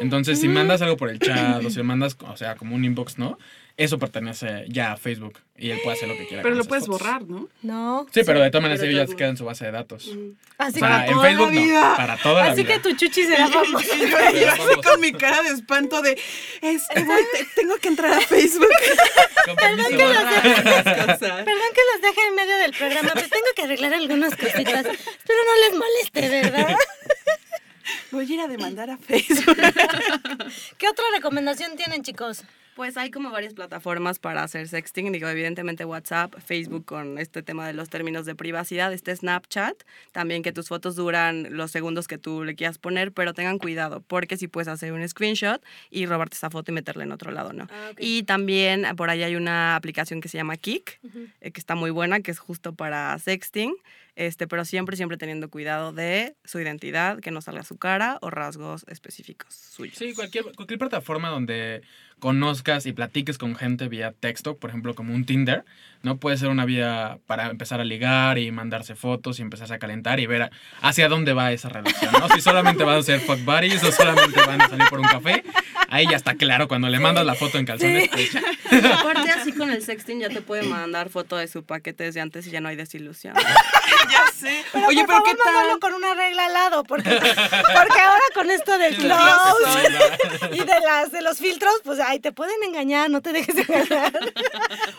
S8: Entonces, si mandas algo por el chat o si mandas, o sea, como un inbox, ¿no? Eso pertenece ya a Facebook y él puede hacer lo que quiera.
S6: Pero
S8: con
S6: lo
S8: esas
S6: puedes
S8: fotos.
S6: borrar, ¿no?
S3: No.
S8: Sí, pero de todas maneras
S7: pero
S8: ellos ya se quedan en su base de datos.
S3: Así,
S8: O sea,
S3: que,
S8: en
S6: toda la
S8: Facebook
S6: vida.
S8: no, para toda la
S3: así
S8: vida.
S3: que tu chuchi será famoso.
S6: Y yo así con mi cara de espanto de, este, voy, te- tengo que entrar a Facebook.
S8: Permiso,
S3: que
S8: ¿verdad?
S7: Cosas.
S3: Perdón que los deje en medio del programa, pues tengo que arreglar algunas cositas. Espero no les moleste, ¿verdad?
S6: Voy a ir a demandar a Facebook.
S3: ¿Qué otra recomendación tienen, chicos?
S7: Pues hay como varias plataformas para hacer sexting. Digo, evidentemente WhatsApp, Facebook con este tema de los términos de privacidad, este Snapchat, también que tus fotos duran los segundos que tú le quieras poner, pero tengan cuidado, porque si puedes hacer un screenshot y robarte esa foto y meterla en otro lado, ¿no? Y también por ahí hay una aplicación que se llama Kik, eh, que está muy buena, que es justo para sexting, este, pero siempre, siempre teniendo cuidado de su identidad, que no salga su cara o rasgos específicos suyos.
S8: Sí, cualquier, cualquier plataforma donde conozcas y platiques con gente vía texto, por ejemplo, como un Tinder, ¿no? Puede ser una vía para empezar a ligar y mandarse fotos y empezarse a calentar y ver a- hacia dónde va esa relación, ¿no? Si solamente van a ser fuck buddies o solamente van a salir por un café, ahí ya está claro, cuando le mandas la foto en calzones, pues ya.
S7: Aparte, así con el sexting ya te puede mandar foto de su paquete desde antes y ya no hay desilusión.
S6: Ya sé.
S3: Pero
S6: Oye,
S3: por
S6: pero ¿qué
S3: favor, mándalo
S6: tal?
S3: con una regla al lado, porque, porque ahora con esto del close y de las de los filtros, pues ahí te pueden engañar, no te dejes engañar.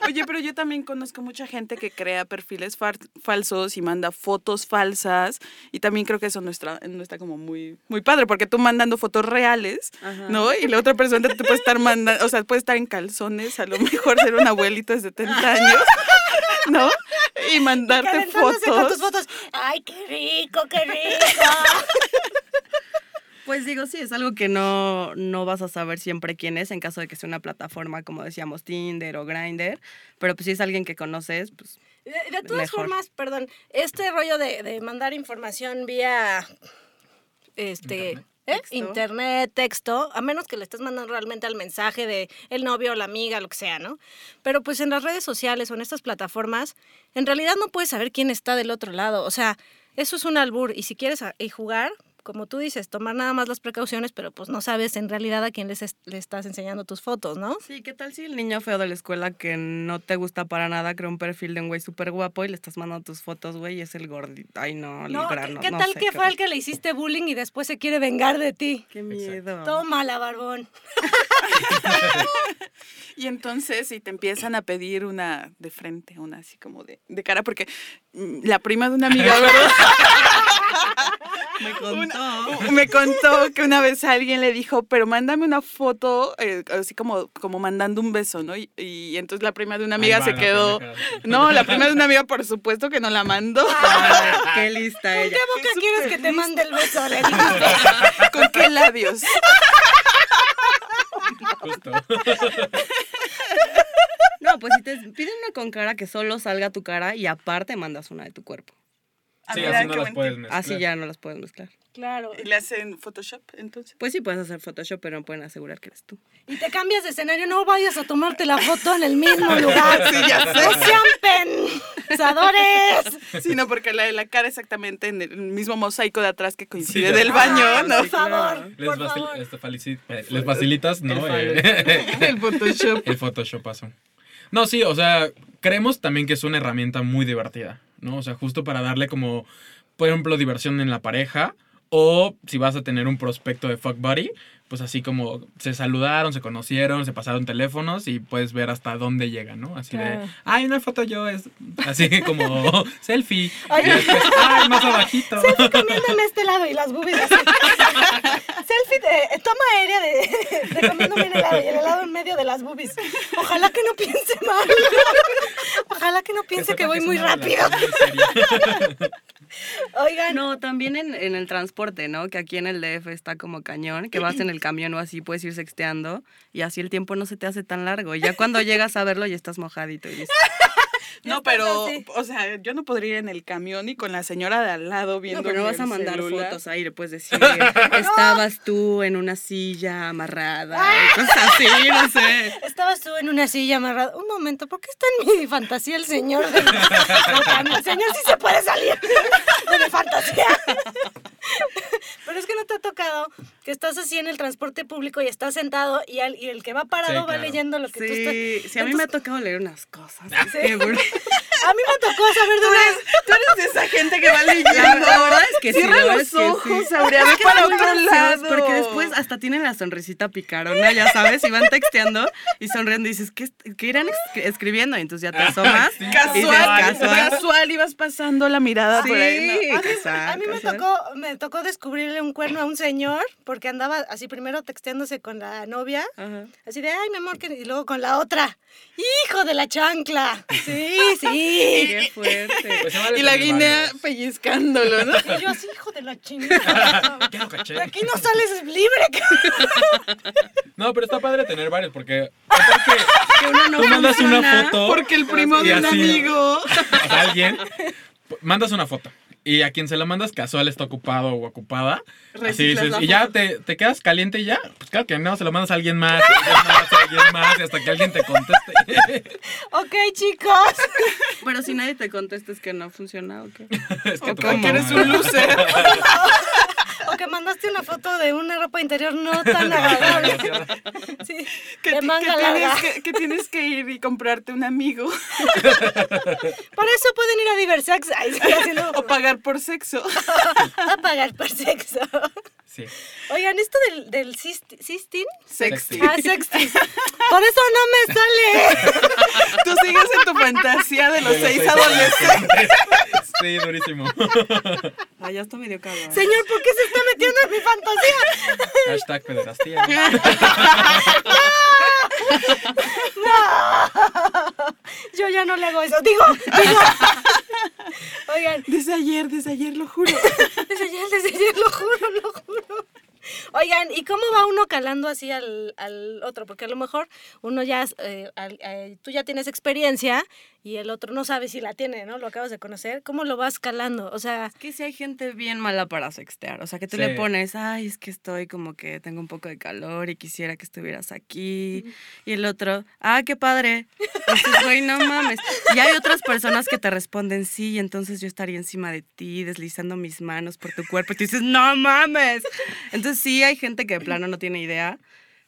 S6: Oye, pero yo también conozco mucha gente que crea perfiles falsos y manda fotos falsas. Y también creo que eso no está, no está como muy, muy padre, porque tú mandando fotos reales,
S7: Ajá.
S6: ¿no? Y la otra persona te puede estar mandando, o sea, puede estar en calzones, a lo mejor ser un abuelito de 70 años, ¿no? Y mandarte
S3: Calentándose con tus
S6: fotos.
S3: fotos. Ay, qué rico, qué rico.
S7: Pues digo, sí, es algo que no, no vas a saber siempre quién es en caso de que sea una plataforma, como decíamos, Tinder o Grindr. Pero pues si es alguien que conoces, pues
S3: De, de todas
S7: Mejor.
S3: formas, perdón, este rollo de, de mandar información vía este
S8: Internet.
S3: ¿Eh?
S7: Texto.
S3: internet, texto, a menos que le estés mandando realmente al mensaje de el novio o la amiga, lo que sea, ¿no? Pero pues en las redes sociales o en estas plataformas, en realidad no puedes saber quién está del otro lado. O sea, eso es un albur. Y si quieres a- y jugar, como tú dices, tomar nada más las precauciones, pero pues no sabes en realidad a quién les es- le estás enseñando tus fotos, ¿no?
S7: Sí, ¿qué tal si el niño feo de la escuela que no te gusta para nada crea un perfil de un güey súper guapo y le estás mandando tus fotos, güey, y es el gordito? Ay, no,
S3: No, ¿qué,
S7: grano.
S3: qué
S7: no
S3: tal
S7: sé,
S3: que
S7: qué
S3: fue el que le hiciste bullying y después se quiere vengar de ti?
S7: Qué miedo.
S3: Tómala, barbón.
S6: Y entonces, si te empiezan a pedir una de frente, una así como de, de cara, porque la prima de una amiga, ¿verdad?
S7: Me contó.
S6: me contó que una vez alguien le dijo, pero mándame una foto, eh, así como, como mandando un beso, ¿no? Y, y entonces la prima de una amiga se quedó. No, la prima de una amiga, por supuesto que no la mandó.
S7: Qué lista
S3: ¿Con
S7: ella.
S3: qué boca
S6: es
S3: quieres que te mande el beso? Le.
S6: ¿Con qué labios?
S8: Justo.
S7: No, pues si te piden una con cara que solo salga tu cara y aparte mandas una de tu cuerpo.
S6: Ah,
S8: Sí, así no
S6: qué
S8: las
S6: buen
S8: puedes
S6: tip.
S8: mezclar.
S7: Así ya no las puedes mezclar.
S3: Claro.
S6: ¿Y le hacen Photoshop entonces?
S7: Pues sí, puedes hacer Photoshop, pero no pueden asegurar que eres tú.
S3: Y te cambias de escenario. No vayas a tomarte la foto en el mismo lugar.
S6: Sí, ya sé.
S3: No sean pensadores.
S6: Sí, no, porque la de la cara exactamente en el mismo mosaico de atrás que coincide
S8: Sí,
S6: del baño,
S3: Ah,
S6: ¿no?
S3: Por favor,
S8: Les,
S3: por favor.
S8: este, eh, les facilitas, ¿no?
S7: El
S8: Eh,
S6: El Photoshop.
S8: el Photoshopazo. No, sí, o sea, creemos también que es una herramienta muy divertida, ¿no? O sea, justo para darle como, por ejemplo, diversión en la pareja. O si vas a tener un prospecto de fuck buddy, pues así como se saludaron, se conocieron, se pasaron teléfonos y puedes ver hasta dónde llegan, ¿no? Así
S3: Claro.
S8: de, ay, una foto yo es así como selfie.
S3: Ay,
S8: y después, ay, más abajito.
S3: Selfie comiéndome este lado y las boobies así. Selfie de toma aérea de, de comiéndome el helado y el helado en medio de las boobies. Ojalá que no piense mal. Ojalá que no piense que,
S8: sepa
S3: voy muy rápido. Oigan,
S7: No, también en, en el transporte, ¿no? Que aquí en el DF está como cañón, que vas en el camión o así, puedes ir sexteando y así el tiempo no se te hace tan largo. Y ya cuando llegas a verlo ya estás mojadito y dices,
S6: No, pero,
S3: así.
S6: o sea, yo no podría ir en el camión y con la señora de al lado viendo
S7: no, pero no vas a mandar
S6: celular.
S7: fotos ahí, le puedes decir, estabas tú en una silla amarrada, y cosas así, no sé.
S3: estabas tú en una silla amarrada. Un momento, ¿por qué está en mi fantasía el señor? El señor sí se puede salir de mi fantasía. Pero es que no te ha tocado que estás así en el transporte público y estás sentado y, al- y el que va parado
S8: Sí,
S3: va
S8: claro.
S3: leyendo lo que tú estás...
S7: Sí, sí, a mí me ha tocado leer unas cosas. que,
S3: A mí me tocó saber de una...
S6: Tú eres de esa gente que va leyendo.
S7: La verdad es que sí,
S6: Cierra
S7: la verdad
S6: los ojos,
S7: sí.
S6: Aurea, ve
S7: que
S6: para otro lado.
S7: Porque después hasta tienen la sonrisita picarona, ya sabes, y van texteando y sonriendo y dices, ¿qué, qué irán escribiendo? Y entonces ya te asomas.
S8: Sí,
S7: y dices,
S6: Casual,
S7: casual.
S6: casual, ibas pasando la mirada por ahí. ¿no?
S7: Sí,
S3: A mí,
S7: casual,
S3: a mí me tocó, me tocó descubrirle un cuerno a un señor porque andaba así primero texteándose con la novia,
S7: Ajá.
S3: así de, ay, mi amor, que-", y luego con la otra, hijo de la chancla. Sí, sí.
S7: Qué fuerte.
S8: Pues
S6: Y la guinea.
S3: Y
S6: pellizcándolo, ¿no?
S3: yo así, hijo de la chingada.
S8: Caché.
S3: De aquí no sales libre.
S8: No, pero está padre tener varios porque que
S7: uno no
S8: tú mandas una foto
S6: Porque el primo
S8: y
S6: de un
S8: así,
S6: amigo.
S8: o sea, alguien mandas una foto y a quien se la mandas casual está ocupado o ocupada. Así dices, y ya te, te quedas caliente y ya. Pues claro que no, se lo mandas a alguien más, a alguien más, a alguien más, y hasta que alguien te conteste.
S3: Ok, chicos.
S7: Pero si nadie te contesta es que no funciona, ¿o qué?
S8: es que
S6: O que eres un loser.
S3: O que mandaste una foto de una ropa interior no tan agradable. Sí,
S6: Que,
S3: de
S6: ti-
S3: manga
S6: que
S3: larga.
S6: tienes que, que tienes que ir y comprarte un amigo.
S3: Por eso pueden ir a Diversex Ay,
S6: O pagar por sexo.
S3: a pagar por sexo.
S8: Sí.
S3: Oigan, esto del, del cistin.
S6: Sexy.
S3: Ah, sexting. Por eso no me sale.
S6: Tú sigues en tu fantasía de los
S8: De los
S6: seis
S8: seis
S6: adolescentes.
S8: Sí, durísimo.
S7: Ah, ya está medio cabrón.
S3: Señor, ¿por qué se está metiendo en mi fantasía?
S8: Hashtag pederastía.
S3: Yo ya no le hago eso. Digo, digo. Oigan,
S6: Desde ayer, desde ayer, lo juro.
S3: desde ayer, desde ayer, lo juro, lo juro. Oigan, ¿y cómo va uno calando así al, al otro? Porque a lo mejor uno ya, eh, al- eh, tú ya tienes experiencia y el otro no sabe si la tiene, ¿no? Lo acabas de conocer. ¿Cómo lo vas calando? O sea,
S7: Es que si hay gente bien mala para sextear. O sea, que tú
S8: Sí.
S7: le pones, ay, es que estoy como que tengo un poco de calor y quisiera que estuvieras aquí. Y el otro, ah, qué padre. Entonces, güey, no mames. Y hay otras personas que te responden, sí, y entonces yo estaría encima de ti, deslizando mis manos por tu cuerpo. Y tú dices, no mames. Entonces, sí, hay gente que de plano no tiene idea,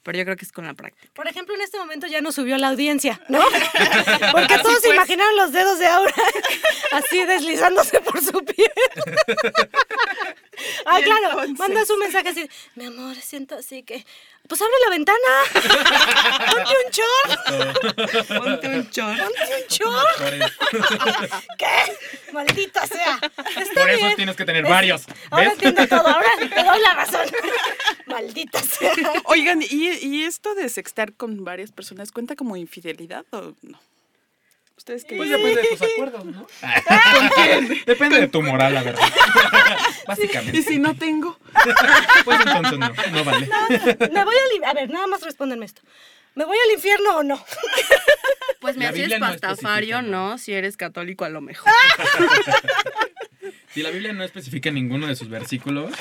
S7: pero yo creo que es con la práctica.
S3: por ejemplo, en este momento ya nos subió la audiencia, ¿no? Porque todos se imaginaron los dedos de Aura así deslizándose por su piel. Ah,
S6: Y
S3: claro,
S6: entonces-
S3: manda su mensaje así, mi amor, siento así que... Pues abre la ventana, ponte un short,
S7: Ponte un chor.
S3: ponte un short.
S8: Eso,
S3: ¿Qué? Maldita sea. Está
S8: por eso
S3: bien.
S8: tienes que tener
S3: ¿Ves?
S8: varios.
S3: Ahora
S8: ¿Ves?
S3: entiendo todo, ahora te doy la razón. Maldita sea.
S6: Oigan, ¿y, y esto de sextar con varias personas cuenta como infidelidad o no? ¿Ustedes qué
S8: Pues depende de tus acuerdos, ¿no? Depende de tu moral, la verdad. Básicamente.
S6: Y si no tengo.
S8: Pues entonces no, no vale.
S3: Me voy al... A ver, nada más respóndenme esto. ¿Me voy al infierno o no?
S7: Pues
S8: Biblia no
S7: pastafario,
S8: no.
S7: Si eres católico, a lo mejor.
S8: Si la Biblia no especifica ninguno de sus versículos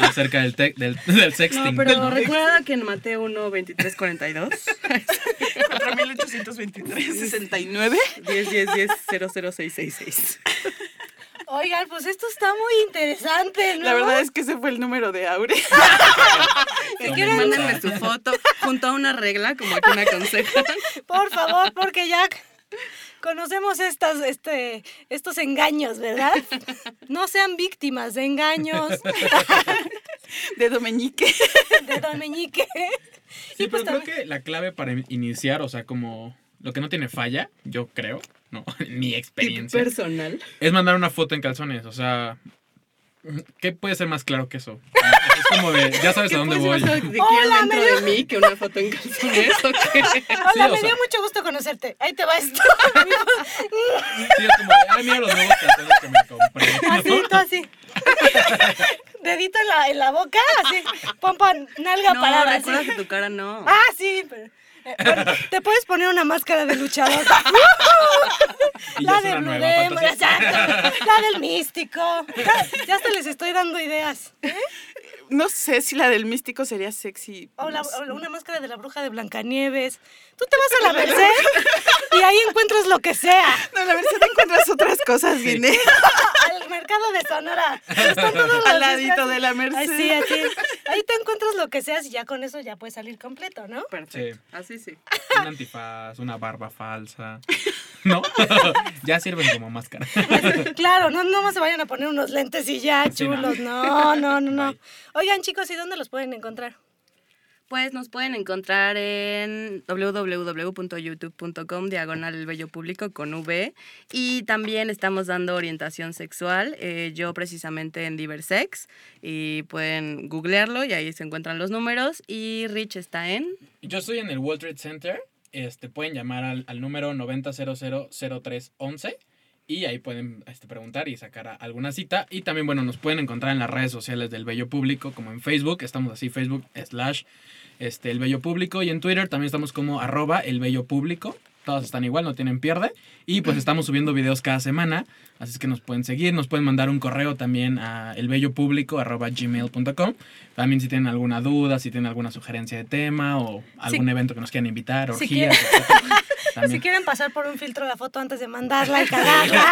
S8: acerca del, te- del, del sexting.
S7: No, pero recuerda que en Mateo 1, 23, 42,
S6: 4823, 69.
S7: 10, 10, 10, 0, 0, 6, 6, 6.
S3: Oigan, pues esto está muy interesante, ¿no?
S6: La verdad es que ese fue el número de Aure.
S7: Si quieren, mándenme su foto junto a una regla, como aquí me aconsejan.
S3: Por favor, porque ya conocemos estas, este, estos engaños, ¿verdad? No sean víctimas de engaños
S6: De Domeñique.
S3: de Don Meñique.
S8: Sí,
S3: Y pues
S8: pero creo
S3: también-
S8: que la clave para iniciar, o sea, como lo que no tiene falla, yo creo, ¿no? Mi experiencia,
S7: personal.
S8: es mandar una foto en calzones, o sea, ¿qué puede ser más claro que eso? Como de, ya sabes a dónde voy.
S3: Hola,
S7: dentro
S3: me
S7: de mí que una foto en calzones o qué?
S3: Hola,
S8: Sí, o
S3: me
S8: sea-
S3: dio mucho gusto conocerte. Ahí te va esto.
S8: Sí, es como de, ay, mira los nuevos calzones que me compré. ¿no?
S3: Así, tú así. Dedito en la, en la boca, así. Pompa, nalga
S7: No,
S3: parada.
S7: recuerda
S3: así.
S7: que tu cara no.
S3: Ah, sí, pero. eh, bueno, te puedes poner una máscara de luchador.
S8: Ya
S3: la de Blue Demon, exacto. La del místico. Ya, ya hasta les estoy dando ideas. ¿eh?
S6: No sé si la del místico sería sexy.
S3: O, la-
S6: no sé.
S3: o una máscara de la bruja de Blancanieves. Tú te vas a la Merced y ahí encuentras lo que sea.
S6: No, la verdad encuentras otras cosas, viene
S3: Al mercado de Sonora. Están todos los
S6: al ladito de la Merced.
S3: Así, así. Ahí te encuentras lo que seas y ya con eso ya puedes salir completo, ¿no?
S7: Perfecto.
S8: Sí.
S7: Así sí.
S8: Un antifaz, una barba falsa. ¿No? ya sirven como máscara.
S3: Claro, no, no más se vayan a poner unos lentes y ya,
S8: Sí, no.
S3: chulos. No, no, no, no.
S8: Bye.
S3: Oigan, chicos, ¿y dónde los pueden encontrar?
S7: Pues nos pueden encontrar en www.youtube.com diagonal el bello público con V y también estamos dando orientación sexual, eh, yo precisamente en Diversex y pueden googlearlo y ahí se encuentran los números y Rich está en...
S8: Yo estoy en el World Trade Center. Este, pueden llamar al, al número 90000311 y ahí pueden este, preguntar y sacar alguna cita. Y también, bueno, nos pueden encontrar en las redes sociales del Bello Público, como en Facebook. Estamos así, Facebook slash este, el Bello Público. Y en Twitter también estamos como arroba el Bello Público. Todas están igual, no tienen pierde. Y pues estamos subiendo videos cada semana. Así es que nos pueden seguir, nos pueden mandar un correo también a elbellopublico.gmail.com. También si tienen alguna duda, si tienen alguna sugerencia de tema o algún evento que nos quieran invitar,
S3: Si
S8: orgías. También.
S3: Si quieren pasar por un filtro la foto antes de mandarla y cagarla,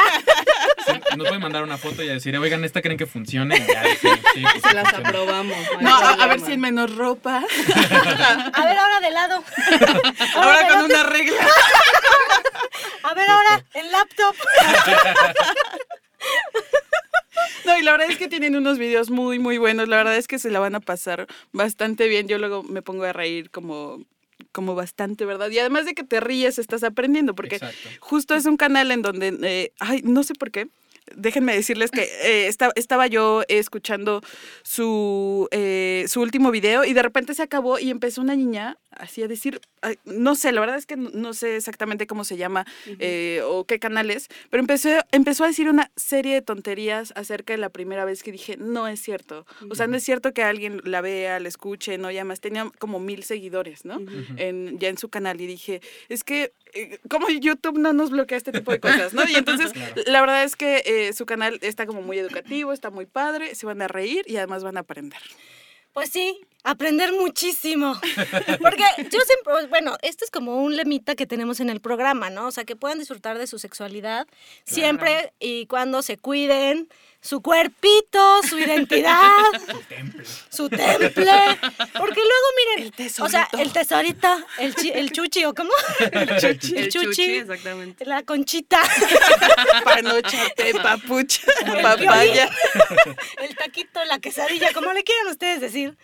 S8: nos pueden mandar una foto y decir, oigan, ¿esta creen que funcione? Y ya, sí, sí, pues,
S7: Se las
S8: funciona.
S7: aprobamos.
S6: No, a, a ver si en menos ropa.
S3: a ver ahora de lado.
S6: Ahora con una regla.
S3: A ver ahora en laptop.
S6: No, y la verdad es que tienen unos videos muy, muy buenos. La verdad es que se la van a pasar bastante bien. Yo luego me pongo a reír como, como bastante, ¿verdad? Y además de que te ríes, estás aprendiendo, porque
S8: Exacto.
S6: justo es un canal en donde, eh, ay, no sé por qué. Déjenme decirles que eh, esta- estaba yo escuchando su, eh, su último video y de repente se acabó y empezó una niña así a decir, no sé, la verdad es que no, sé exactamente cómo se llama eh, o qué canal es, pero empezó, empezó a decir una serie de tonterías acerca de la primera vez que dije, no es cierto. O sea, no es cierto que alguien la vea, la escuche, no, y además tenía como mil seguidores, ¿no? en, ya en su canal y dije, es que, eh, ¿cómo YouTube no nos bloquea este tipo de cosas, no? Y entonces, la verdad es que eh, su canal está como muy educativo, está muy padre, se van a reír y además van a aprender.
S3: Pues sí, aprender muchísimo. Porque yo siempre, bueno, este es como un lemita que tenemos en el programa, ¿no? O sea, que puedan disfrutar de su sexualidad siempre y cuando se cuiden su cuerpito, su identidad, su temple. Porque luego, miren, o sea, el tesorito, el, chi- el chuchi, ¿o cómo? El chuchi.
S7: El chuchi, exactamente.
S3: La conchita,
S6: Panochate, papucha, papaya.
S3: el taquito, la quesadilla, como le quieran ustedes decir.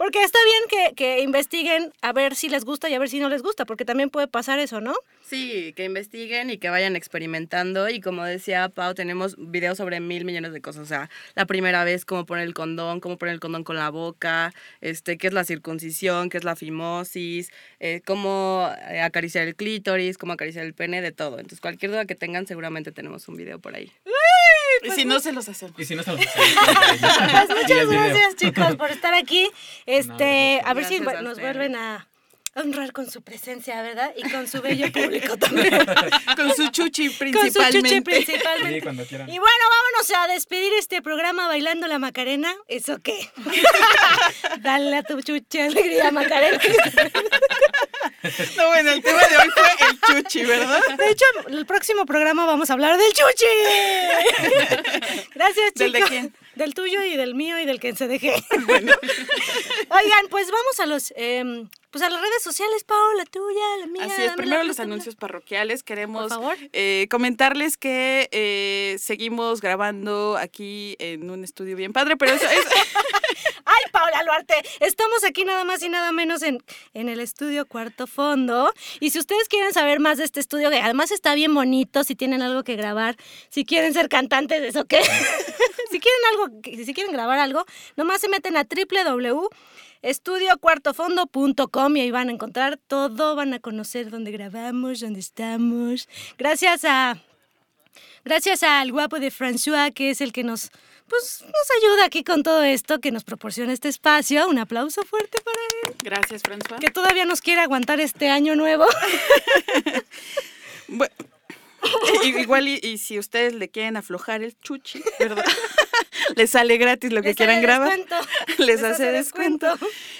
S3: Porque está bien que, que investiguen a ver si les gusta y a ver si no les gusta, porque también puede pasar eso, ¿no?
S7: Sí, que investiguen y que vayan experimentando. Y como decía Pau, tenemos videos sobre mil millones de cosas. O sea, la primera vez, cómo poner el condón, cómo poner el condón con la boca, este, qué es la circuncisión, qué es la fimosis, eh, cómo eh, acariciar el clítoris, cómo acariciar el pene, de todo. Entonces, cualquier duda que tengan, seguramente tenemos un video por ahí.
S6: Y si no, se los hacemos.
S8: Y si no se los
S3: Pues muchas gracias, chicos, por estar aquí. Este, a ver si
S7: a
S3: nos vuelven a honrar con su presencia, ¿verdad? Y con su bello público también.
S6: Con su chuchi
S3: con su
S6: principalmente.
S3: chuche principalmente.
S8: Sí, cuando quieran.
S3: Y bueno, vámonos a despedir este programa bailando la Macarena. ¿Eso qué? Dale a tu chuche alegría, Macarena.
S6: No, bueno, el tema de hoy fue el chuchi, ¿verdad?
S3: De hecho, el próximo programa vamos a hablar del chuchi. Gracias, chicos.
S6: ¿Del de quién?
S3: Del tuyo y del mío y del que se deje. Oigan, pues vamos a los em, pues a las redes sociales, Pau, la tuya, la mía.
S6: Así es, primero los anuncios parroquiales. Queremos
S3: Por favor.
S6: eh, comentarles que eh, seguimos grabando aquí en un estudio bien padre, pero eso es...
S3: Ay, Paula Luarte, estamos aquí nada más y nada menos en, en el estudio Cuarto Fondo. Y si ustedes quieren saber más de este estudio, que además está bien bonito, si tienen algo que grabar, si quieren ser cantantes, ¿eso qué? si quieren algo, si quieren grabar algo, nomás se meten a www.estudiocuartofondo.com y ahí van a encontrar todo, van a conocer dónde grabamos, dónde estamos. Gracias a Gracias al guapo de François, que es el que nos, pues, nos ayuda aquí con todo esto, que nos proporciona este espacio. Un aplauso fuerte para él.
S6: Gracias, François.
S3: Que todavía nos quiere aguantar este año nuevo.
S6: Bueno, igual y, y si ustedes le quieren aflojar el chuchi, ¿verdad? Les sale gratis lo que quieran grabar.
S3: descuento.
S6: Les hace descuento.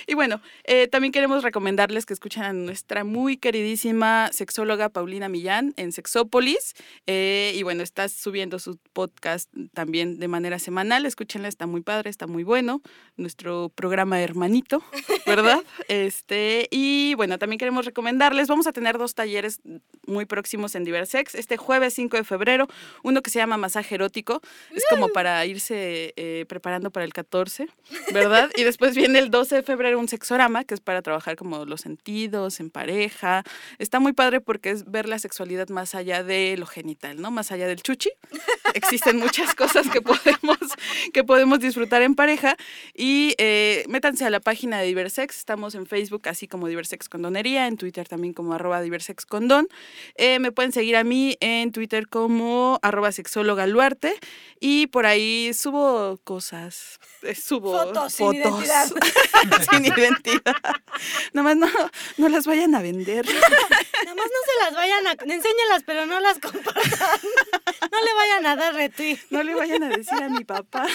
S6: Y bueno, eh, también queremos recomendarles que escuchen a nuestra muy queridísima sexóloga Paulina Millán en Sexópolis. Eh, y bueno, está subiendo su podcast también de manera semanal. Escúchenla, está muy padre, está muy bueno. Nuestro programa hermanito, ¿verdad? este Y bueno, también queremos recomendarles, vamos a tener dos talleres muy próximos en Diversex. Este jueves 5 de febrero, uno que se llama Masaje Erótico. Es como para irse eh, preparando para el 14, ¿verdad? Y después viene el 12 de febrero un sexorama, que es para trabajar como los sentidos en pareja. Está muy padre porque es ver la sexualidad más allá de lo genital, ¿no? Más allá del chuchi. Existen muchas cosas que podemos, que podemos disfrutar en pareja. Y eh, métanse a la página de Diversex. Estamos en Facebook así como Diversex Condonería, en Twitter también como arroba Diversex Condón. Eh, me pueden seguir a mí en Twitter como arroba sexóloga Luarte. Y por ahí subo cosas, eh, subo
S3: Fotos sin identidad.
S6: sin identidad. Nomás no, no las vayan a vender.
S3: Nada más no se las vayan a... Enséñalas, pero no las compartan. No le vayan a dar retweet.
S6: No le vayan a decir a mi papá.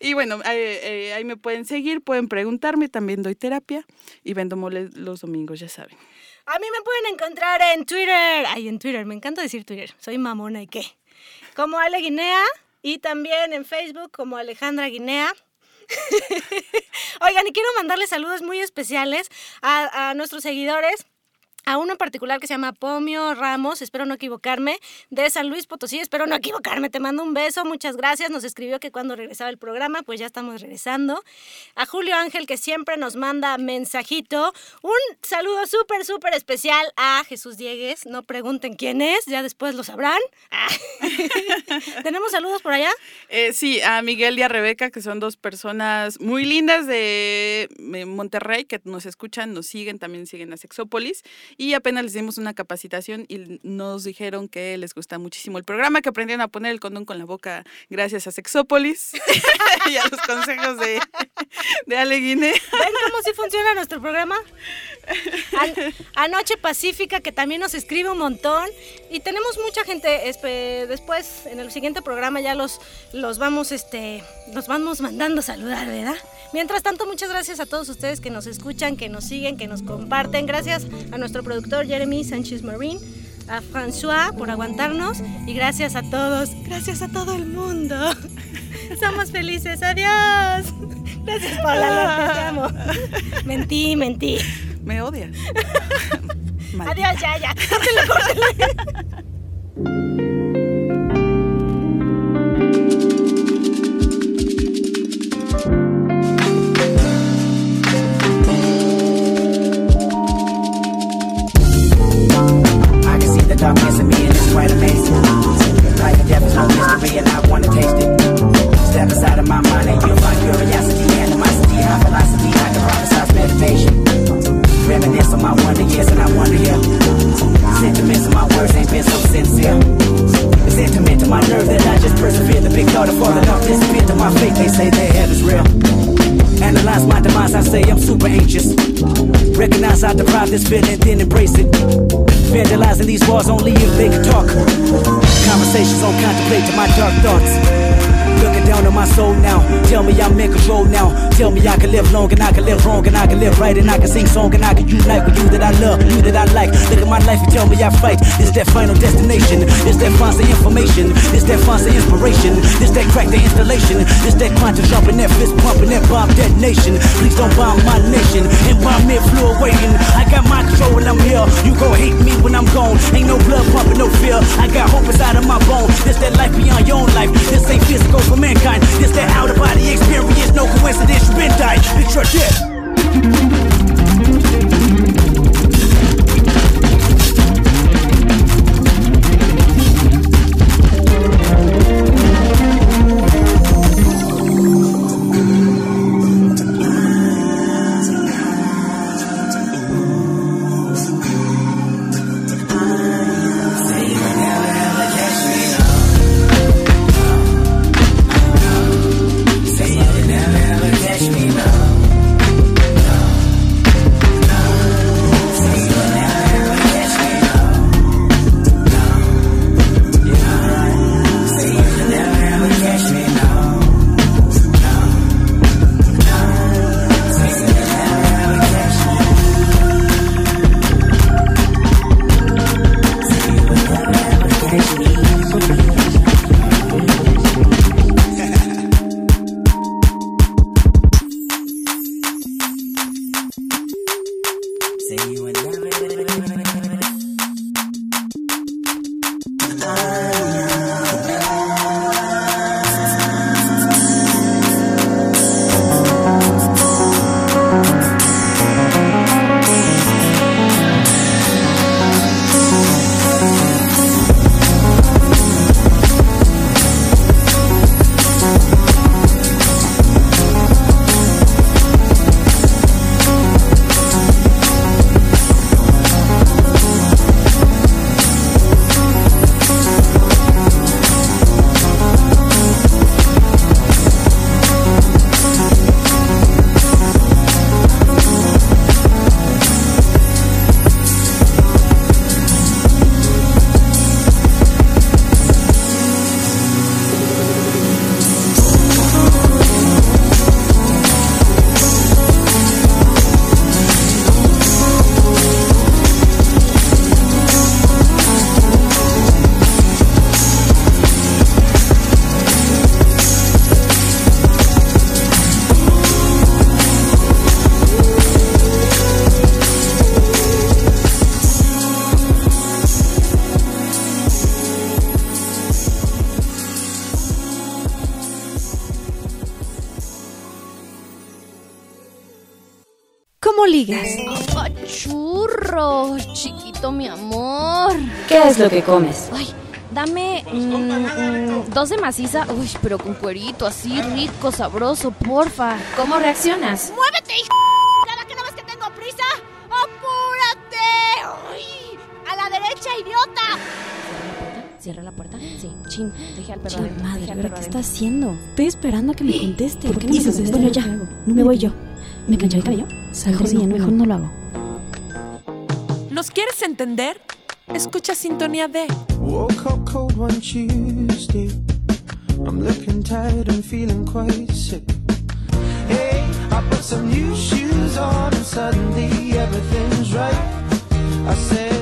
S6: Y bueno, eh, eh, ahí me pueden seguir, pueden preguntarme, también doy terapia y vendo mole los domingos, ya saben.
S3: A mí me pueden encontrar en Twitter. Ay, en Twitter, me encanta decir Twitter. Soy mamona y qué. Como Ale Guinea y también en Facebook como Alejandra Guinea. Oigan, y quiero mandarles saludos muy especiales a, a nuestros seguidores. A uno en particular que se llama Pomio Ramos, espero no equivocarme, de San Luis Potosí, espero no equivocarme, te mando un beso, muchas gracias, nos escribió que cuando regresaba el programa, pues ya estamos regresando. A Julio Ángel que siempre nos manda mensajito, un saludo súper, súper especial a Jesús Diegues, no pregunten quién es, ya después lo sabrán. ¿Tenemos saludos por allá?
S6: Eh, sí, a Miguel y a Rebeca, que son dos personas muy lindas de Monterrey, que nos escuchan, nos siguen, también siguen a Sexópolis. Y apenas les dimos una capacitación y nos dijeron que les gusta muchísimo el programa, que aprendieron a poner el condón con la boca gracias a Sexópolis y a los consejos de, de Ale Guinea.
S3: ¿Ven cómo sí funciona nuestro programa? An- Anoche Pacífica, que también nos escribe un montón. Y tenemos mucha gente. después, en el siguiente programa, ya los, los vamos, este, los vamos mandando a saludar, ¿verdad? Mientras tanto, muchas gracias a todos ustedes que nos escuchan, que nos siguen, que nos comparten. Gracias a nuestro productor Jeremy Sánchez Marín, a François por aguantarnos. Y gracias a todos, gracias a todo el mundo. Somos felices, adiós. Gracias, Paula López, te amo. Mentí, mentí.
S6: Me odias.
S3: Adiós, ya, ya. Córtale, córtale.
S9: The darkness in me and it's quite amazing. Life and death is no mystery and I wanna taste it. Step inside of my mind and you'll find curiosity, animosity, high philosophy. I can prophesize meditation. Reminisce on my wonder years and I wonder yeah. Sentiments of my words ain't been so sincere. It's intimate to my nerve that I just persevere. The big thought of falling off disappeared to my faith. They say their head is real. Analyze my demise, I say I'm super anxious. Recognize I deprive this feeling, then embrace it. Vandalizing these walls only if they can talk. Conversations on contemplate to my dark thoughts. Looking down on my soul now. Tell me I'm in control now. Tell me I can live long and I can live wrong and I can live right and I can sing song and I can unite with you that I love, you that I like. Look at my life and tell me I fight. Is that final destination? Is that fancy information? Is that fancy inspiration? Is that crack the installation? Is that quantum jumping, that fist pumping, that bomb detonation? Please don't bomb my nation. Environment flew awaiting. I got my control when I'm here. You gon' hate me when I'm gone. Ain't no blood pumping, no fear. I got hope inside of my bones. This that life beyond your own life. This ain't physical for mankind. This that out of body experience. No coincidence. You been died. It's your death.
S1: ¿Qué es lo que comes?
S2: Ay, dame mm, mm, dos de maciza, uy, pero con cuerito, así rico, sabroso, porfa.
S1: ¿Cómo reaccionas?
S10: ¡Muévete, hijo! ¿Cada que no ves que tengo prisa? ¡Apúrate! ¡Uy! ¡A la derecha, idiota!
S2: ¿Cierra la puerta? Sí. Chin, deje al perro
S1: Chin,
S2: adentro,
S1: madre,
S2: al
S1: ¿ahora
S2: perro
S1: qué
S2: adentro.
S1: está haciendo? Estoy esperando a que me conteste. ¿Por qué no me
S2: hizo?
S1: contesta?
S2: Bueno, ya,
S1: ¿Qué hago?
S2: me voy yo.
S1: ¿Me planché el cabello? Mejor sí, mejor no lo hago.
S11: ¿Nos quieres entender? Escucha sintonía de.
S5: Woke up cold one Tuesday. I'm looking tired and feeling quite sick. Hey, I put some new shoes on and suddenly everything's right. I said.